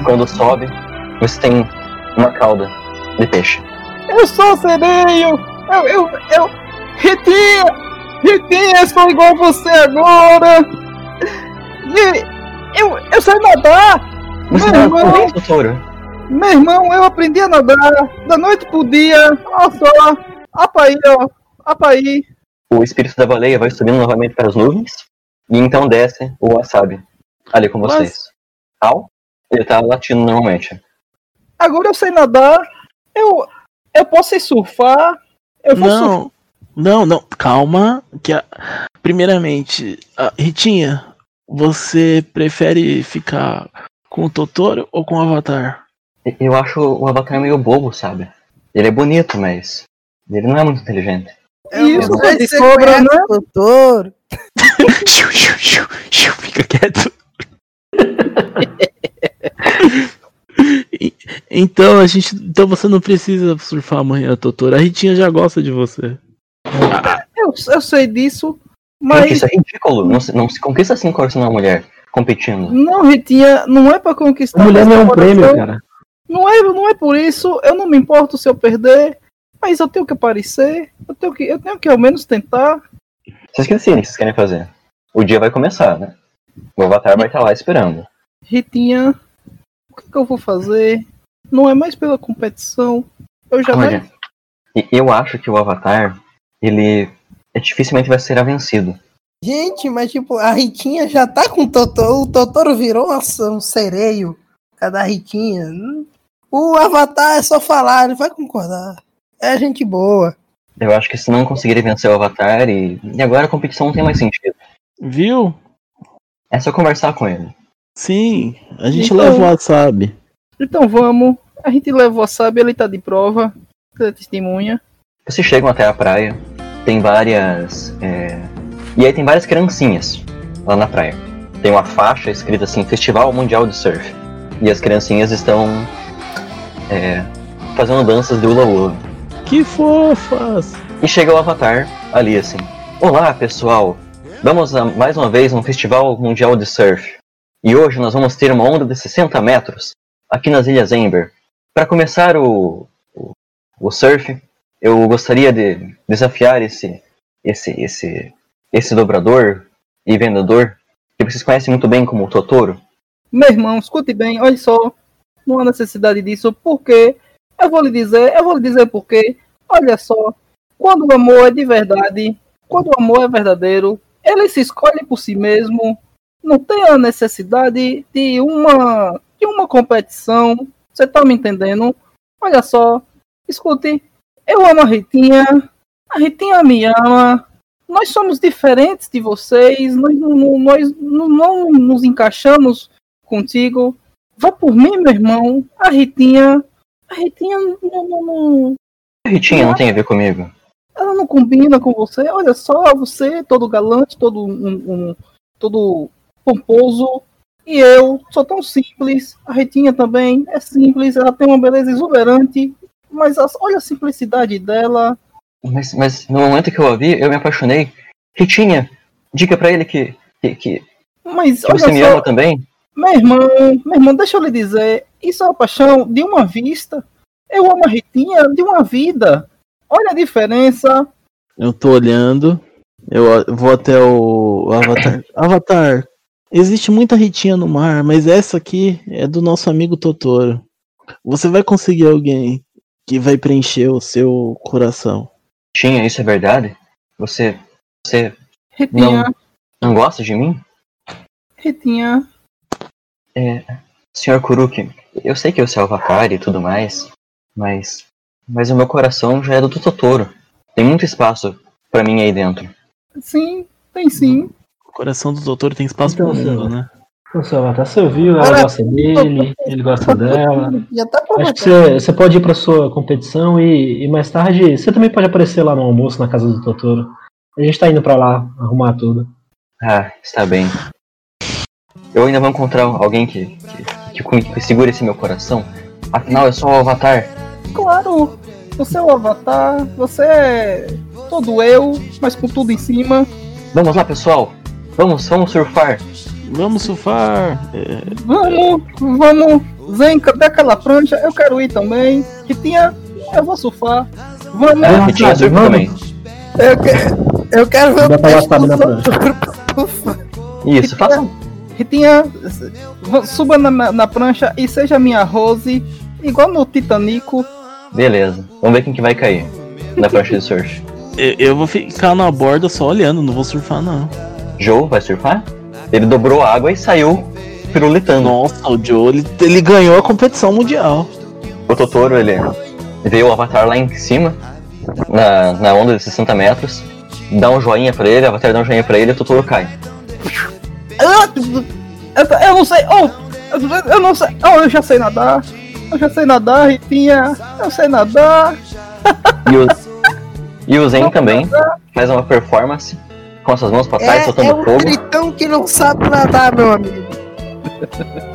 Quando sobe, você tem uma cauda de peixe. Eu sou sereio! Eu, eu, eu. Ritinha! Ritinha, eu sou igual você agora! E eu, eu sei nadar! Você Meu irmão, Totoro. meu irmão, eu aprendi a nadar da noite pro dia. Olha só! Apa aí, ó! Apa aí! O espírito da baleia vai subindo novamente para as nuvens. E então desce o wasabi ali com vocês. Au? Ele tá latindo normalmente. Agora eu sei nadar. Eu, eu posso ir surfar. Eu vou surfar. Não, não, não, calma. Que a- Primeiramente, a- Ritinha, você prefere ficar com o Totoro ou com o Avatar? Eu acho o Avatar meio bobo, sabe? Ele é bonito, mas ele não é muito inteligente. Isso, Não sei de se sobra, conhece né? o Doutor. Xiu, xiu, xiu, xiu, Fica quieto. Então a gente, então você não precisa surfar amanhã, Totoro. A Ritinha já gosta de você. Eu, eu sei disso. Mas isso é ridículo. Não se, não se conquista assim com uma mulher competindo. não, Ritinha, não é pra conquistar. A mulher não é um prêmio, cara. Não é, não é por isso. Eu não me importo se eu perder. Mas eu tenho que aparecer. Eu tenho que, eu tenho que ao menos tentar. Vocês que decidem o que vocês querem fazer. O dia vai começar, né? O Avatar vai estar lá esperando. Ritinha, o que, que eu vou fazer? Não é mais pela competição. Eu já Olha, e- eu acho que o Avatar, ele é, dificilmente vai ser vencido. Gente, mas tipo, a Ritinha já tá com o Totoro. O Totoro virou uma- um sereio. Cada Ritinha. O Avatar é só falar, ele vai concordar. É gente boa. Eu acho que se não conseguirem vencer o Avatar, e, e agora a competição não tem mais sentido. Viu? É só conversar com ele. Sim, a gente Então- leva o wasabi. Então vamos. A gente leva o wasabi, ele tá de prova. Ele é testemunha. Vocês chegam até a praia, tem várias. é, E aí tem várias criancinhas lá na praia. Tem uma faixa escrita assim, Festival Mundial de Surf. E as criancinhas estão é, fazendo danças de hula hula. Que fofas! E chega o Avatar ali assim. Olá pessoal, vamos a mais uma vez a um Festival Mundial de Surf. E hoje nós vamos ter uma onda de 60 metros aqui nas Ilhas Ember. Para começar o, o, o surf, eu gostaria de desafiar esse, esse, esse, esse dobrador e vendedor que vocês conhecem muito bem como o Totoro. Meu irmão, escute bem, olha só. Não há necessidade disso, porque eu vou lhe dizer, eu vou lhe dizer porque, olha só, quando o amor é de verdade, quando o amor é verdadeiro, ele se escolhe por si mesmo, não tem a necessidade de uma de uma competição. Você tá me entendendo? Olha só, escute, eu amo a Ritinha, a Ritinha me ama, nós somos diferentes de vocês, nós não, nós não, não nos encaixamos contigo. Vá por mim, meu irmão. A Ritinha. A Ritinha não, não- não- A Ritinha não tem a ver comigo. ela não combina com você. Olha só, você todo galante, todo um, um- todo pomposo. E eu sou tão simples. A Ritinha também é simples. Ela tem uma beleza exuberante. Mas as- olha a simplicidade dela. Mas, mas no momento que eu a vi, eu me apaixonei. Ritinha, diga pra ele que, que, que, Mas que você me só, ama também. Meu irmão, meu irmão, deixa eu lhe dizer, isso é uma paixão de uma vista. Eu amo a Ritinha de uma vida. Olha a diferença. Eu tô olhando. Eu eu vou até o Avatar. Avatar, existe muita ritinha no mar, mas essa aqui é do nosso amigo Totoro. Você vai conseguir alguém que vai preencher o seu coração. Ritinha, isso é verdade? Você, você Ritinha, não gosta de mim? Ritinha. É, senhor Kuruki, eu sei que você é o Avatar e tudo mais, mas, mas o meu coração já é do Totoro. Tem muito espaço pra mim aí dentro. Sim, tem sim. O coração do Totoro tem espaço Então, pro mundo, né? O seu Avatar, você ouviu, ela gosta dele, ele gosta dela. Já tá Acho que você, você pode ir pra sua competição e, e mais tarde você também pode aparecer lá no almoço na casa do Totoro. A gente tá indo pra lá arrumar tudo. Ah, está bem. Eu ainda vou encontrar alguém que, que, que, que segure esse meu coração. Afinal, eu sou o Avatar. Claro, você é o avatar, você é todo eu, mas com tudo em cima. Vamos lá, pessoal. Vamos, vamos surfar. Vamos surfar. É, Vamos, vamos. Zen, cadê aquela prancha? Eu quero ir também. Ritinha, eu vou surfar. Vamos. É, Ritinha surfa vamos. também. Eu, que- eu quero ver Dá o pra peixe. Isso, faça. Ritinha, suba na, na prancha e seja minha Rose, igual no Titanico. Beleza. Vamos ver quem que vai cair na prancha de surf. eu, eu vou ficar na borda só olhando, não vou surfar não. Joe vai surfar? Ele dobrou a água e saiu pirulitando. Nossa, o Joe, ele, ele ganhou a competição mundial. O Totoro, ele vê o Avatar lá em cima, na, na onda de 60 metros, dá um joinha pra ele, o Avatar dá um joinha pra ele e o Totoro cai. Eu, não sei, oh, eu, eu não sei, oh, eu já sei nadar. Eu já sei nadar, Ritinha. Eu sei nadar. E o, e o Zen também faz uma performance com as suas mãos pra trás, É, soltando é um fogo. tritão que não sabe nadar, meu amigo.